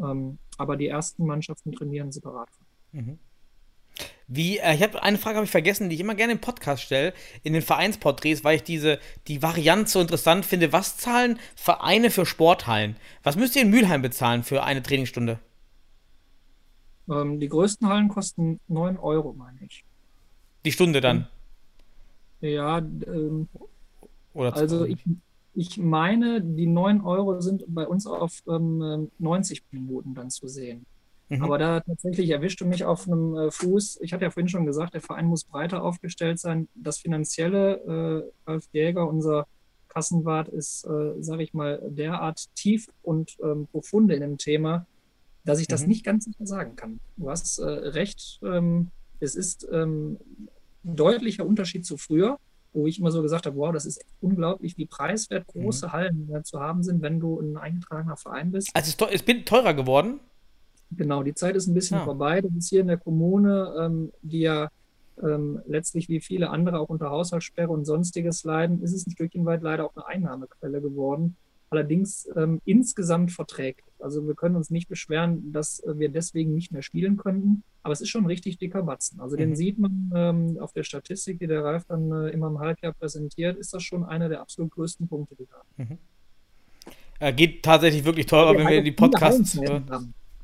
Ähm, aber die ersten Mannschaften trainieren separat. Mhm. Wie, äh, ich habe eine Frage habe ich vergessen, die ich immer gerne im Podcast stelle, in den Vereinsporträts, weil ich diese die Variante so interessant finde. Was zahlen Vereine für Sporthallen? Was müsst ihr in Mülheim bezahlen für eine Trainingsstunde? Ähm, die größten Hallen kosten 9 Euro, meine ich. Die Stunde dann? Ja, ähm, Oder also ich, ich meine, die 9 Euro sind bei uns auf ähm, 90 Minuten dann zu sehen. Mhm. Aber da tatsächlich erwischt du mich auf einem äh, Fuß. Ich hatte ja vorhin schon gesagt, der Verein muss breiter aufgestellt sein. Das Finanzielle, äh, Ralf Jäger, unser Kassenwart, ist, äh, sage ich mal, derart tief und ähm, profunde in dem Thema, dass ich das mhm. nicht ganz sicher sagen kann. Du hast äh, recht, ähm, es ist ähm, ein deutlicher Unterschied zu früher wo ich immer so gesagt habe, wow, das ist unglaublich, wie preiswert große mhm. Hallen zu haben sind, wenn du ein eingetragener Verein bist. Also es ist teurer geworden? Genau, die Zeit ist ein bisschen Ah. vorbei. Das ist hier in der Kommune, ähm, die ja ähm, letztlich wie viele andere auch unter Haushaltssperre und sonstiges leiden, ist es ein Stückchen weit leider auch eine Einnahmequelle geworden. Allerdings ähm, insgesamt verträglich. Also wir können uns nicht beschweren, dass äh, wir deswegen nicht mehr spielen könnten. Aber es ist schon ein richtig dicker Batzen. Also den Mhm. sieht man ähm, auf der Statistik, die der Ralf dann äh, immer im Halbjahr präsentiert, ist das schon einer der absolut größten Punkte, die wir haben. Äh, geht tatsächlich wirklich teurer, wenn wir die Podcasts. Äh.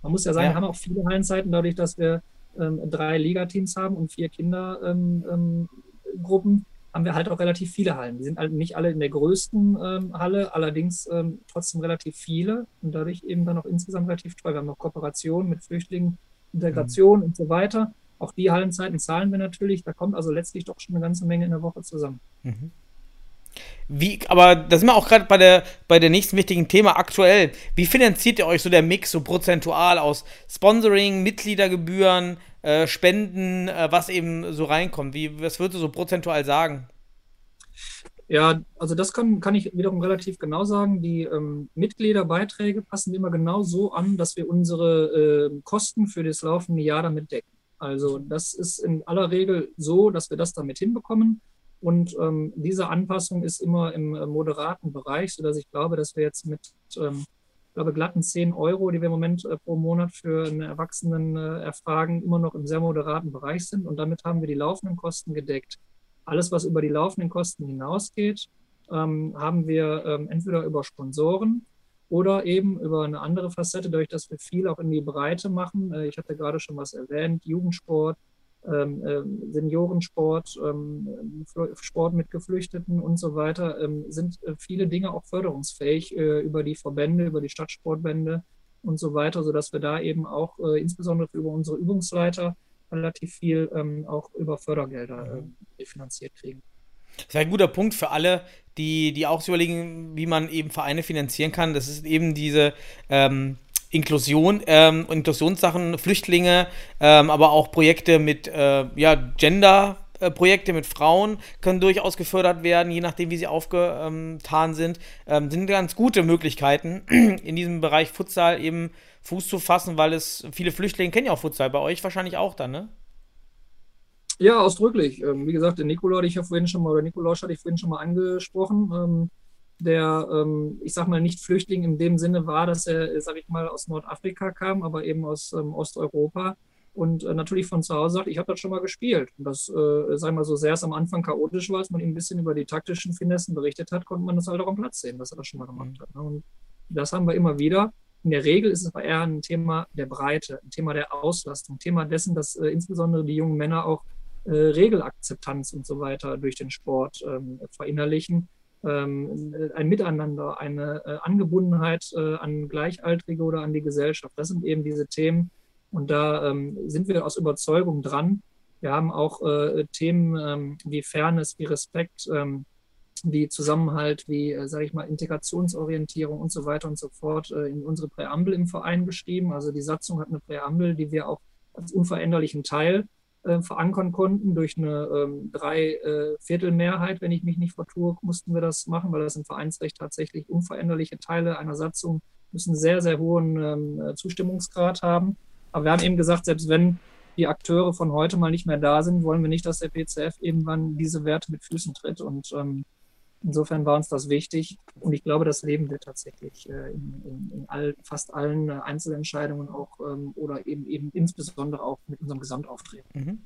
Man muss ja sagen, Ja. wir haben auch viele Hallenzeiten, dadurch, dass wir ähm, drei Ligateams haben und vier Kindergruppen, ähm, haben wir halt auch relativ viele Hallen. Die sind halt nicht alle in der größten ähm, Halle, allerdings ähm, trotzdem relativ viele und dadurch eben dann auch insgesamt relativ teuer. Wir haben noch Kooperationen mit Flüchtlingen, Integration und so weiter. Auch die Hallenzeiten zahlen wir natürlich. Da kommt also letztlich doch schon eine ganze Menge in der Woche zusammen. Wie, aber da sind wir auch gerade bei der, bei der nächsten wichtigen Thema aktuell. Wie finanziert ihr euch so der Mix so prozentual aus Sponsoring, Mitgliedergebühren, äh, Spenden, äh, was eben so reinkommt? Wie, was würdest du so prozentual sagen? Ja, also das kann, kann ich wiederum relativ genau sagen. Die ähm, Mitgliederbeiträge passen immer genau so an, dass wir unsere äh, Kosten für das laufende Jahr damit decken. Also das ist in aller Regel so, dass wir das damit hinbekommen. Und ähm, diese Anpassung ist immer im äh, moderaten Bereich, sodass ich glaube, dass wir jetzt mit, ähm, ich glaube, glatten 10 Euro, die wir im Moment äh, pro Monat für einen Erwachsenen äh, erfragen, immer noch im sehr moderaten Bereich sind. Und damit haben wir die laufenden Kosten gedeckt. Alles, was über die laufenden Kosten hinausgeht, ähm, haben wir ähm, entweder über Sponsoren oder eben über eine andere Facette, dadurch, dass wir viel auch in die Breite machen. Äh, ich hatte gerade schon was erwähnt, Jugendsport, Seniorensport, ähm, Fl- Sport mit Geflüchteten und so weiter, ähm, sind äh, viele Dinge auch förderungsfähig äh, über die Verbände, über die Stadtsportbände und so weiter, sodass wir da eben auch äh, insbesondere über unsere Übungsleiter relativ viel ähm, auch über Fördergelder äh, finanziert kriegen. Das ist ein guter Punkt für alle, die, die auch so überlegen, wie man eben Vereine finanzieren kann. Das ist eben diese ähm, Inklusion, ähm, Inklusionssachen, Flüchtlinge, ähm, aber auch Projekte mit ja, Gender. äh, Projekte mit Frauen können durchaus gefördert werden, je nachdem, wie sie aufgetan sind. Ähm, sind ganz gute Möglichkeiten, in diesem Bereich Futsal eben Fuß zu fassen, weil es viele Flüchtlinge kennen ja auch Futsal, bei euch wahrscheinlich auch dann, ne? Ja, ausdrücklich. Ähm, wie gesagt, der Nikola hatte ich ja vorhin schon mal, oder Nikolaus hatte ich vorhin schon mal angesprochen, ähm, der, ähm, ich sag mal, nicht Flüchtling in dem Sinne war, dass er, sag ich mal, aus Nordafrika kam, aber eben aus ähm, Osteuropa und äh, natürlich von zu Hause sagt, ich habe das schon mal gespielt. Und das, äh, sag ich mal, so sehr es am Anfang chaotisch war, als man ihm ein bisschen über die taktischen Finessen berichtet hat, konnte man das halt auch am Platz sehen, dass er das schon mal gemacht hat. Ne? Und das haben wir immer wieder. In der Regel ist es aber eher ein Thema der Breite, ein Thema der Auslastung, ein Thema dessen, dass äh, insbesondere die jungen Männer auch äh, Regelakzeptanz und so weiter durch den Sport ähm, verinnerlichen. Ähm, ein Miteinander, eine äh, Angebundenheit äh, an Gleichaltrige oder an die Gesellschaft. Das sind eben diese Themen. Und da ähm, sind wir aus Überzeugung dran. Wir haben auch äh, Themen ähm, wie Fairness, wie Respekt, wie Zusammenhalt, wie, äh, sage ich mal, Integrationsorientierung und so weiter und so fort in unsere Präambel im Verein geschrieben. Also die Satzung hat eine Präambel, die wir auch als unveränderlichen Teil äh, verankern konnten. Durch eine ähm, Dreiviertelmehrheit, wenn ich mich nicht vertue, mussten wir das machen, weil das im Vereinsrecht tatsächlich unveränderliche Teile einer Satzung müssen sehr, sehr hohen ähm, Zustimmungsgrad haben. Aber wir haben eben gesagt, selbst wenn die Akteure von heute mal nicht mehr da sind, wollen wir nicht, dass der PCF irgendwann diese Werte mit Füßen tritt. Und ähm, insofern war uns das wichtig. Und ich glaube, das leben wir tatsächlich äh, in, in, in all, fast allen äh, Einzelentscheidungen auch ähm, oder eben, eben insbesondere auch mit unserem Gesamtauftreten. Mhm.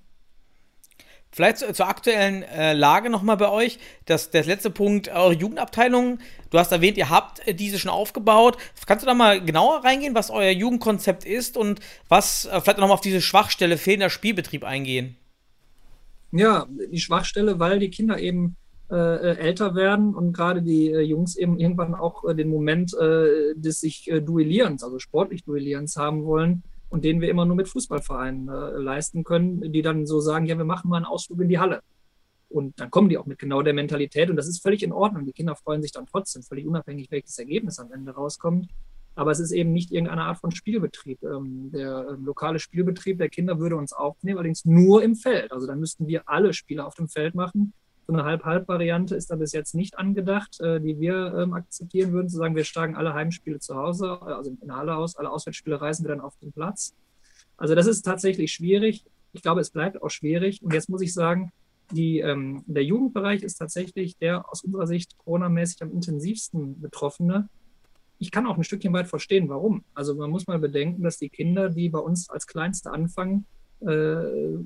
Vielleicht zu, zur aktuellen äh, Lage nochmal bei euch. Das, der letzte Punkt, eure Jugendabteilung. Du hast erwähnt, ihr habt diese schon aufgebaut. Kannst du da mal genauer reingehen, was euer Jugendkonzept ist und was äh, vielleicht nochmal auf diese Schwachstelle fehlender Spielbetrieb eingehen? Ja, die Schwachstelle, weil die Kinder eben äh, älter werden und gerade die äh, Jungs eben irgendwann auch äh, den Moment äh, des sich äh, Duellierens, also sportlich Duellierens haben wollen und den wir immer nur mit Fußballvereinen äh, leisten können, die dann so sagen, ja, wir machen mal einen Ausflug in die Halle. Und dann kommen die auch mit genau der Mentalität und das ist völlig in Ordnung. Die Kinder freuen sich dann trotzdem, völlig unabhängig, welches Ergebnis am Ende rauskommt. Aber es ist eben nicht irgendeine Art von Spielbetrieb. Ähm, der äh, lokale Spielbetrieb der Kinder würde uns aufnehmen, allerdings nur im Feld. Also dann müssten wir alle Spiele auf dem Feld machen. So eine Halb-Halb-Variante ist da bis jetzt nicht angedacht, äh, die wir ähm, akzeptieren würden, zu sagen, wir schlagen alle Heimspiele zu Hause, also in der Halle aus, alle Auswärtsspiele reisen wir dann auf den Platz. Also das ist tatsächlich schwierig. Ich glaube, es bleibt auch schwierig. Und jetzt muss ich sagen, die, ähm, der Jugendbereich ist tatsächlich der aus unserer Sicht coronamäßig am intensivsten betroffene. Ich kann auch ein Stückchen weit verstehen, warum. Also man muss mal bedenken, dass die Kinder, die bei uns als Kleinste anfangen, äh,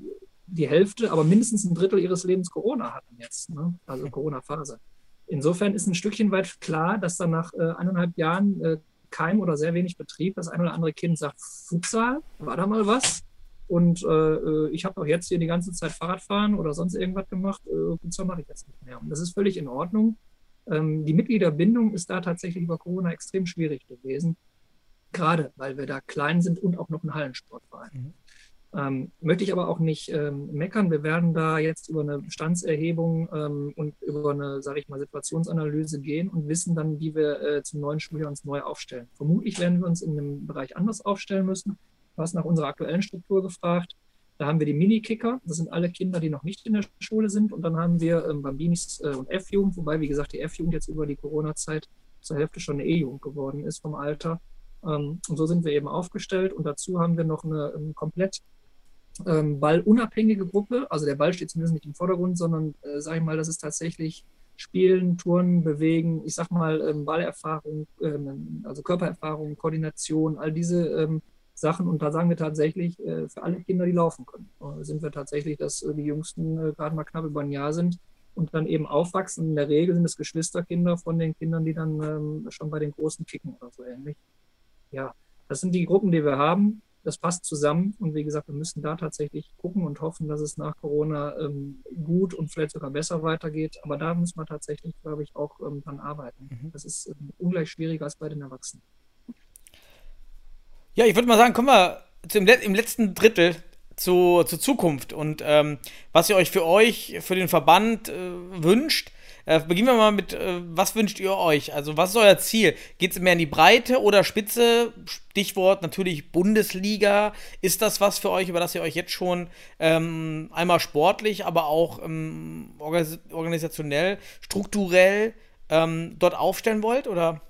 die Hälfte, aber mindestens ein Drittel ihres Lebens Corona hatten jetzt, ne? also Corona-Phase. Insofern ist ein Stückchen weit klar, dass dann nach äh, eineinhalb Jahren äh, kein oder sehr wenig Betrieb das ein oder andere Kind sagt, Futsal, war da mal was? Und äh, äh ich habe auch jetzt hier die ganze Zeit Fahrradfahren oder sonst irgendwas gemacht. Äh, Futsal mache ich jetzt nicht mehr. Und das ist völlig in Ordnung. Ähm, die Mitgliederbindung ist da tatsächlich über Corona extrem schwierig gewesen. Gerade weil wir da klein sind und auch noch ein Hallensportverein. Mhm. Ähm, möchte ich aber auch nicht ähm, meckern. Wir werden da jetzt über eine Bestandserhebung ähm, und über eine, sage ich mal, Situationsanalyse gehen und wissen dann, wie wir äh, zum neuen Schuljahr uns neu aufstellen. Vermutlich werden wir uns in einem Bereich anders aufstellen müssen. Du hast nach unserer aktuellen Struktur gefragt. Da haben wir die Mini-Kicker. Das sind alle Kinder, die noch nicht in der Schule sind. Und dann haben wir ähm, Bambinis äh, und F-Jugend, wobei, wie gesagt, die F-Jugend jetzt über die Corona-Zeit zur Hälfte schon eine E-Jugend geworden ist vom Alter. Ähm, und so sind wir eben aufgestellt. Und dazu haben wir noch eine, eine komplett ähm, ballunabhängige Gruppe. Also der Ball steht zumindest nicht im Vordergrund, sondern, äh, sage ich mal, das ist tatsächlich Spielen, Turnen, Bewegen, ich sag mal, ähm, Ballerfahrung, ähm, also Körpererfahrung, Koordination, all diese ähm, Sachen. Und da sagen wir tatsächlich, äh, für alle Kinder, die laufen können, äh, sind wir tatsächlich, dass äh, die Jüngsten äh, gerade mal knapp über ein Jahr sind und dann eben aufwachsen. In der Regel sind es Geschwisterkinder von den Kindern, die dann ähm, schon bei den Großen kicken oder so ähnlich. Ja, das sind die Gruppen, die wir haben das passt zusammen. Und wie gesagt, wir müssen da tatsächlich gucken und hoffen, dass es nach Corona ähm, gut und vielleicht sogar besser weitergeht. Aber da müssen wir tatsächlich, glaube ich, auch ähm, dran arbeiten. Mhm. Das ist ähm, ungleich schwieriger als bei den Erwachsenen. Ja, ich würde mal sagen, kommen wir zum, im letzten Drittel zu, zur Zukunft und ähm, was ihr euch für euch, für den Verband äh, wünscht. Äh, beginnen wir mal mit, äh, was wünscht ihr euch? Also, was ist euer Ziel? Geht es mehr in die Breite oder Spitze? Stichwort natürlich Bundesliga. Ist das was für euch, über das ihr euch jetzt schon ähm, einmal sportlich, aber auch ähm, organis organisationell, strukturell ähm, dort aufstellen wollt? Oder?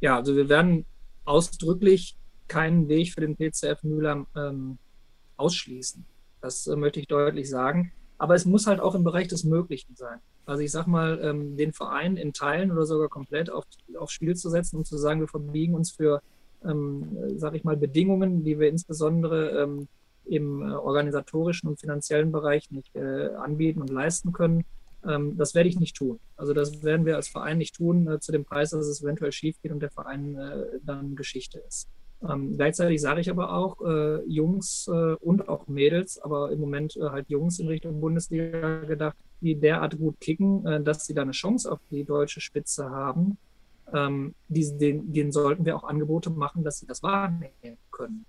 Ja, also wir werden ausdrücklich keinen Weg für den PCF Mühlheim ähm, ausschließen. Das äh, möchte ich deutlich sagen. Aber es muss halt auch im Bereich des Möglichen sein. Also ich sag mal, ähm, den Verein in Teilen oder sogar komplett auf, aufs Spiel zu setzen und zu sagen, wir verbiegen uns für, ähm, sag ich mal, Bedingungen, die wir insbesondere ähm, im äh, organisatorischen und finanziellen Bereich nicht äh, anbieten und leisten können. Ähm, das werde ich nicht tun. Also das werden wir als Verein nicht tun, äh, zu dem Preis, dass es eventuell schief geht und der Verein äh, dann Geschichte ist. Ähm, gleichzeitig sage ich aber auch, äh, Jungs äh, und auch Mädels, aber im Moment äh, halt Jungs in Richtung Bundesliga gedacht, die derart gut kicken, äh, dass sie da eine Chance auf die deutsche Spitze haben. Ähm, die, den, denen sollten wir auch Angebote machen, dass sie das wahrnehmen können.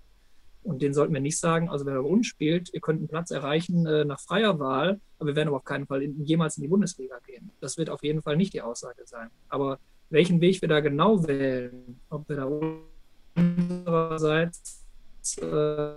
Und denen sollten wir nicht sagen, also wer bei uns spielt, ihr könnt einen Platz erreichen äh, nach freier Wahl, aber wir werden aber auf keinen Fall in, jemals in die Bundesliga gehen. Das wird auf jeden Fall nicht die Aussage sein. Aber welchen Weg wir da genau wählen, ob wir da Andererseits äh,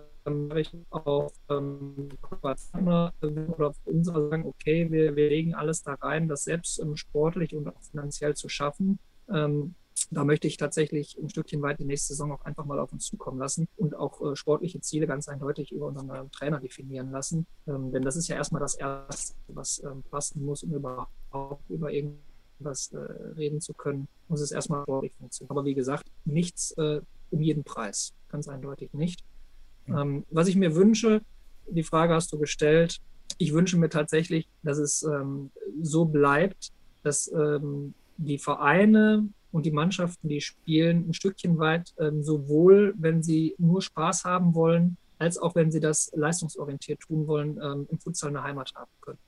ich auch ähm, oder auf unserer sagen, okay, wir, wir legen alles da rein, das selbst ähm, sportlich und auch finanziell zu schaffen. Ähm, da möchte ich tatsächlich ein Stückchen weit die nächste Saison auch einfach mal auf uns zukommen lassen und auch äh, sportliche Ziele ganz eindeutig über unseren äh, Trainer definieren lassen. Ähm, denn das ist ja erstmal das Erste, was ähm, passen muss, um überhaupt über irgendwas äh, reden zu können, muss es erstmal sportlich funktionieren. Aber wie gesagt, nichts äh, um jeden Preis. Ganz eindeutig nicht. Mhm. Ähm, was ich mir wünsche, die Frage hast du gestellt, ich wünsche mir tatsächlich, dass es ähm, so bleibt, dass ähm, die Vereine und die Mannschaften, die spielen, ein Stückchen weit ähm, sowohl, wenn sie nur Spaß haben wollen, als auch wenn sie das leistungsorientiert tun wollen, ähm, im Futsal eine Heimat haben können.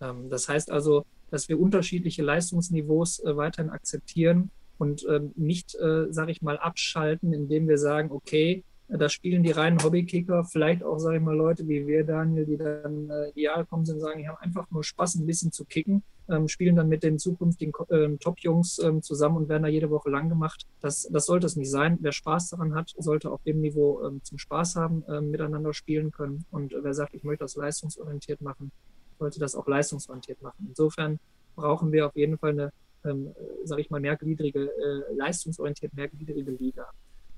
Ähm, das heißt also, dass wir unterschiedliche Leistungsniveaus äh, weiterhin akzeptieren und ähm, nicht, äh, sage ich mal, abschalten, indem wir sagen, okay, da spielen die reinen Hobbykicker, vielleicht auch, sage ich mal, Leute wie wir, Daniel, die dann äh, ideal kommen sind, sagen, ich habe einfach nur Spaß, ein bisschen zu kicken, ähm, spielen dann mit den zukünftigen ähm, Top-Jungs ähm, zusammen und werden da jede Woche lang gemacht. Das, das sollte es nicht sein. Wer Spaß daran hat, sollte auf dem Niveau ähm, zum Spaß haben, ähm, miteinander spielen können. Und wer sagt, ich möchte das leistungsorientiert machen, sollte das auch leistungsorientiert machen. Insofern brauchen wir auf jeden Fall eine, ähm, sage ich mal, mehrgliedrige, äh, leistungsorientiert mehrgliedrige Liga.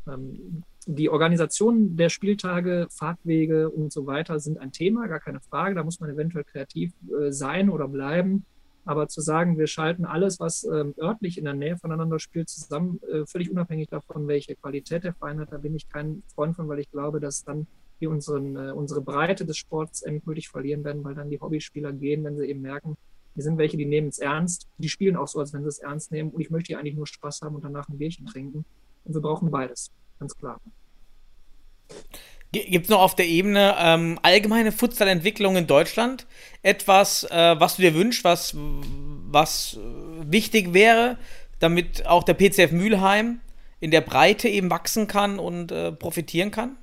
Ähm, die Organisation der Spieltage, Fahrtwege und so weiter sind ein Thema, gar keine Frage. Da muss man eventuell kreativ äh, sein oder bleiben. Aber zu sagen, wir schalten alles, was ähm, örtlich in der Nähe voneinander spielt, zusammen, äh, völlig unabhängig davon, welche Qualität der Verein hat, da bin ich kein Freund von, weil ich glaube, dass dann wir unseren, äh, unsere Breite des Sports endgültig verlieren werden, weil dann die Hobbyspieler gehen, wenn sie eben merken, wir sind welche, die nehmen es ernst, die spielen auch so, als wenn sie es ernst nehmen und ich möchte hier eigentlich nur Spaß haben und danach ein Bierchen trinken. Und wir brauchen beides, ganz klar. Gibt es noch auf der Ebene ähm, allgemeine Futsal-Entwicklung in Deutschland etwas, äh, was du dir wünschst, was, was wichtig wäre, damit auch der PCF Mülheim in der Breite eben wachsen kann und äh, profitieren kann?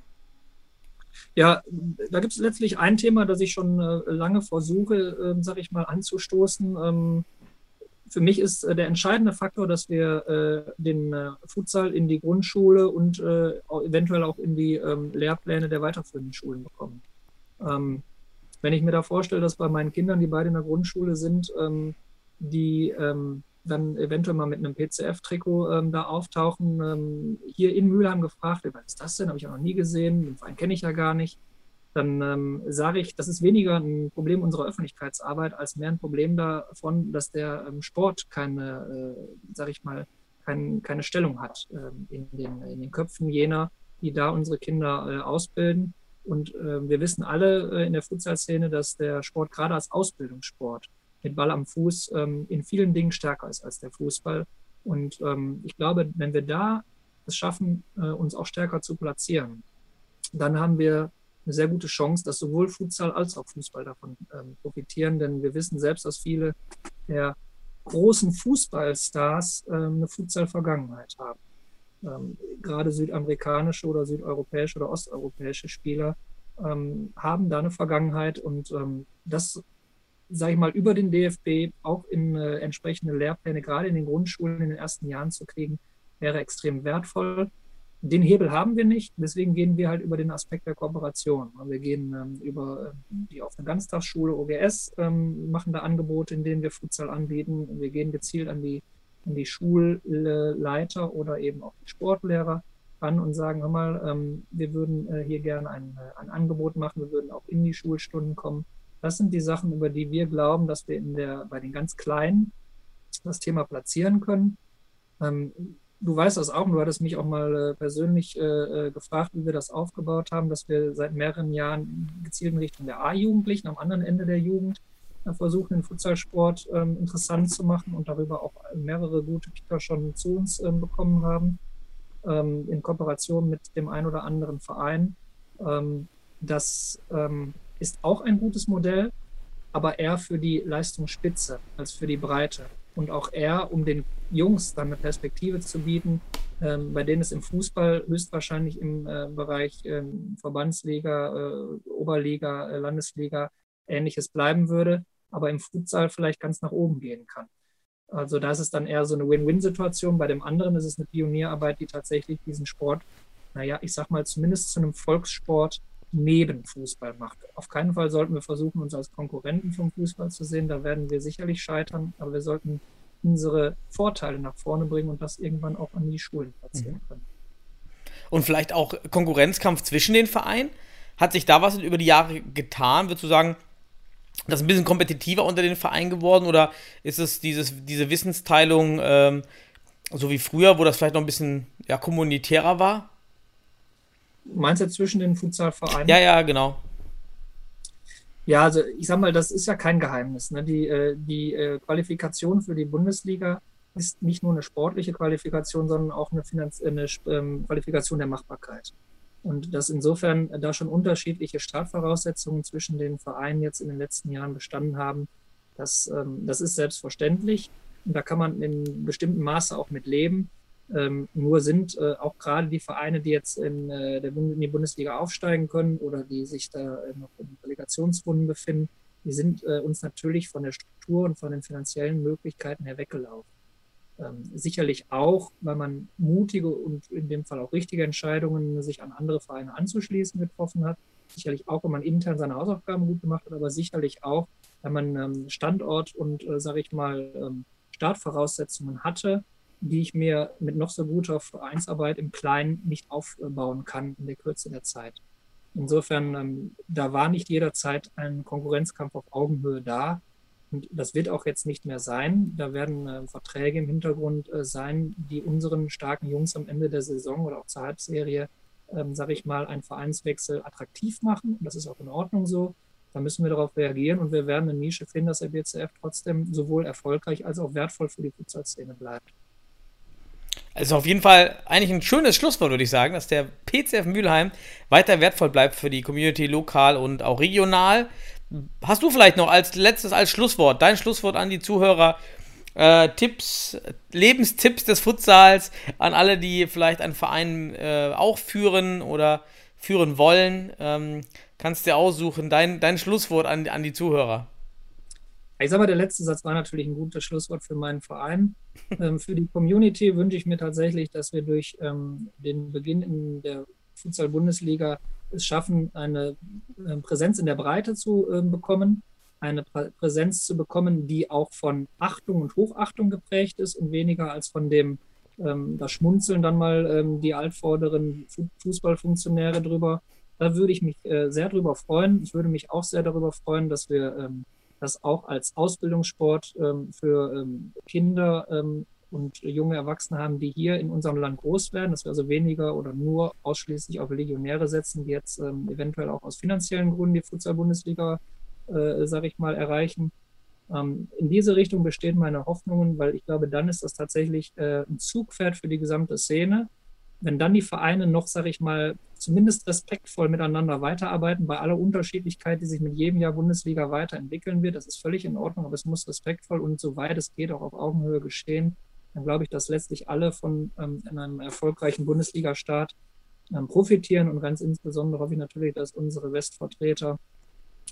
Ja, da gibt es letztlich ein Thema, das ich schon äh, lange versuche, äh, sage ich mal, anzustoßen. Ähm, für mich ist äh, der entscheidende Faktor, dass wir äh, den Futsal in die Grundschule und eventuell auch in die ähm, Lehrpläne der weiterführenden Schulen bekommen. Ähm, wenn ich mir da vorstelle, dass bei meinen Kindern, die beide in der Grundschule sind, ähm, die ähm, dann eventuell mal mit einem PCF-Trikot ähm, da auftauchen, ähm, hier in Mülheim gefragt, was ist das denn? Habe ich ja noch nie gesehen, den Verein kenne ich ja gar nicht dann ähm, sage ich, das ist weniger ein Problem unserer Öffentlichkeitsarbeit als mehr ein Problem davon, dass der ähm, Sport keine, äh, sage ich mal, kein, keine Stellung hat ähm, in, den, in den Köpfen jener, die da unsere Kinder äh, ausbilden. Und äh, wir wissen alle äh, in der Futsal-Szene, dass der Sport gerade als Ausbildungssport mit Ball am Fuß ähm, in vielen Dingen stärker ist als der Fußball. Und ähm, ich glaube, wenn wir da es schaffen, äh, uns auch stärker zu platzieren, dann haben wir eine sehr gute Chance, dass sowohl Futsal als auch Fußball davon ähm, profitieren. Denn wir wissen selbst, dass viele der großen Fußballstars ähm, eine Futsal-Vergangenheit haben. Ähm, gerade südamerikanische oder südeuropäische oder osteuropäische Spieler ähm, haben da eine Vergangenheit und ähm, das, sage ich mal, über den DFB auch in äh, entsprechende Lehrpläne, gerade in den Grundschulen in den ersten Jahren zu kriegen, wäre extrem wertvoll den Hebel haben wir nicht, deswegen gehen wir halt über den Aspekt der Kooperation. Wir gehen ähm, über ähm, die offene Ganztagsschule OGS, ähm, machen da Angebote, in denen wir Futsal anbieten. Wir gehen gezielt an die, an die Schulleiter oder eben auch die Sportlehrer ran und sagen, hör mal, ähm, wir würden äh, hier gerne ein, äh, ein Angebot machen, wir würden auch in die Schulstunden kommen. Das sind die Sachen, über die wir glauben, dass wir in der, bei den ganz Kleinen das Thema platzieren können. Ähm, du weißt das auch, du hattest mich auch mal äh, persönlich äh, äh, gefragt, wie wir das aufgebaut haben, dass wir seit mehreren Jahren gezielt in Richtung der A-Jugendlichen am anderen Ende der Jugend äh, versuchen, den Futsalsport ähm, interessant zu machen und darüber auch mehrere gute Kicker schon zu uns ähm, bekommen haben, ähm, in Kooperation mit dem einen oder anderen Verein. Das ähm, ist auch ein gutes Modell, aber eher für die Leistungsspitze als für die Breite und auch eher, um den Jungs dann eine Perspektive zu bieten, ähm, bei denen es im Fußball höchstwahrscheinlich im äh, Bereich ähm, Verbandsliga, äh, Oberliga, äh, Landesliga ähnliches bleiben würde, aber im Futsal vielleicht ganz nach oben gehen kann. Also da ist es dann eher so eine Win-Win-Situation. Bei dem anderen ist es eine Pionierarbeit, die tatsächlich diesen Sport, naja, ich sag mal, zumindest zu einem Volkssport neben Fußball macht. Auf keinen Fall sollten wir versuchen, uns als Konkurrenten vom Fußball zu sehen. Da werden wir sicherlich scheitern, aber wir sollten unsere Vorteile nach vorne bringen und das irgendwann auch an die Schulen platzieren mhm. können. Und vielleicht auch Konkurrenzkampf zwischen den Vereinen? Hat sich da was über die Jahre getan? Würdest du sagen, das ist ein bisschen kompetitiver unter den Vereinen geworden oder ist es dieses, diese Wissensteilung ähm, so wie früher, wo das vielleicht noch ein bisschen ja, kommunitärer war? Meinst du zwischen den Futsalvereinen? Ja, ja, genau. Ja, also ich sag mal, das ist ja kein Geheimnis. Ne? Die, äh, die äh, Qualifikation für die Bundesliga ist nicht nur eine sportliche Qualifikation, sondern auch eine, Finanz eine ähm, Qualifikation der Machbarkeit. Und dass insofern da schon unterschiedliche Startvoraussetzungen zwischen den Vereinen jetzt in den letzten Jahren bestanden haben, das, ähm, das ist selbstverständlich. Und da kann man in bestimmtem Maße auch mit leben. Ähm, nur sind äh, auch gerade die Vereine, die jetzt in, äh, der in die Bundesliga aufsteigen können oder die sich da äh, noch in Relegationsrunden befinden, die sind äh, uns natürlich von der Struktur und von den finanziellen Möglichkeiten her weggelaufen. Ähm, sicherlich auch, weil man mutige und in dem Fall auch richtige Entscheidungen, sich an andere Vereine anzuschließen, getroffen hat. Sicherlich auch, wenn man intern seine Hausaufgaben gut gemacht hat, aber sicherlich auch, weil man ähm, Standort und, äh, sage ich mal, ähm, Startvoraussetzungen hatte, die ich mir mit noch so guter Vereinsarbeit im Kleinen nicht aufbauen kann in der Kürze der Zeit. Insofern, ähm, da war nicht jederzeit ein Konkurrenzkampf auf Augenhöhe da. Und das wird auch jetzt nicht mehr sein. Da werden äh, Verträge im Hintergrund äh, sein, die unseren starken Jungs am Ende der Saison oder auch zur Halbserie, ähm, sage ich mal, einen Vereinswechsel attraktiv machen. Und das ist auch in Ordnung so. Da müssen wir darauf reagieren und wir werden eine Nische finden, dass der BCF trotzdem sowohl erfolgreich als auch wertvoll für die Fußballszene bleibt. Also auf jeden Fall eigentlich ein schönes Schlusswort, würde ich sagen, dass der PCF Mülheim weiter wertvoll bleibt für die Community lokal und auch regional. Hast du vielleicht noch als letztes, als Schlusswort, dein Schlusswort an die Zuhörer, äh, Tipps, Lebenstipps des Futsals an alle, die vielleicht einen Verein äh, auch führen oder führen wollen? Ähm, kannst dir aussuchen, dein, dein Schlusswort an, an die Zuhörer. Ich sag mal, der letzte Satz war natürlich ein gutes Schlusswort für meinen Verein. ähm, für die Community wünsche ich mir tatsächlich, dass wir durch ähm, den Beginn in der Futsal-Bundesliga es schaffen, eine äh, Präsenz in der Breite zu äh, bekommen, eine Prä Präsenz zu bekommen, die auch von Achtung und Hochachtung geprägt ist und weniger als von dem, ähm, da schmunzeln dann mal ähm, die altvorderen Fußballfunktionäre drüber. Da würde ich mich äh, sehr drüber freuen. Ich würde mich auch sehr darüber freuen, dass wir ähm, das auch als Ausbildungssport ähm, für ähm, Kinder ähm, und junge Erwachsene haben, die hier in unserem Land groß werden, dass wir also weniger oder nur ausschließlich auf Legionäre setzen, die jetzt ähm, eventuell auch aus finanziellen Gründen die Futsal-Bundesliga, äh, sage ich mal, erreichen. Ähm, in diese Richtung bestehen meine Hoffnungen, weil ich glaube, dann ist das tatsächlich äh, ein Zugpferd für die gesamte Szene wenn dann die Vereine noch, sage ich mal, zumindest respektvoll miteinander weiterarbeiten, bei aller Unterschiedlichkeit, die sich mit jedem Jahr Bundesliga weiterentwickeln wird, das ist völlig in Ordnung, aber es muss respektvoll und soweit es geht auch auf Augenhöhe geschehen, dann glaube ich, dass letztlich alle von ähm, einem erfolgreichen Bundesliga-Start ähm, profitieren und ganz insbesondere hoffe ich natürlich, dass unsere Westvertreter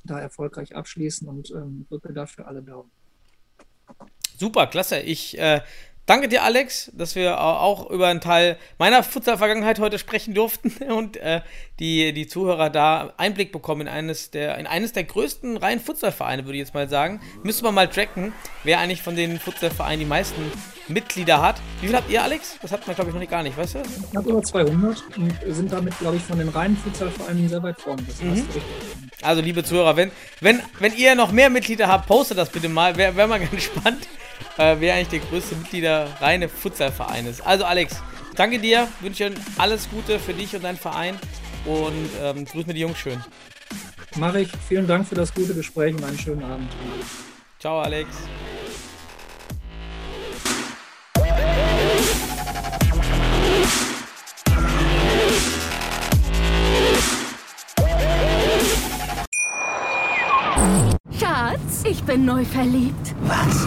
da erfolgreich abschließen und ähm, drücke dafür alle Daumen. Super, klasse. Ich äh, Danke dir, Alex, dass wir auch über einen Teil meiner Futsal-Vergangenheit heute sprechen durften und äh, die, die Zuhörer da Einblick bekommen in eines der, in eines der größten reinen Futsal-Vereine, würde ich jetzt mal sagen. Müssen wir mal tracken, wer eigentlich von den Futsal-Vereinen die meisten Mitglieder hat. Wie viel habt ihr, Alex? Das hat man, glaube ich, noch nicht gar nicht, weißt du? Knapp über 200 und sind damit, glaube ich, von den reinen Futsal-Vereinen sehr weit vorne. Mhm. Also, liebe Zuhörer, wenn, wenn, wenn ihr noch mehr Mitglieder habt, postet das bitte mal. Wäre wär mal ganz spannend äh, wer eigentlich der größte Mitglieder reine Futsalverein ist. Also Alex, danke dir, wünsche alles Gute für dich und deinen Verein und ähm, grüß mir die Jungs schön. Mache ich. Vielen Dank für das gute Gespräch und einen schönen Abend. Ciao Alex. Schatz, ich bin neu verliebt. Was?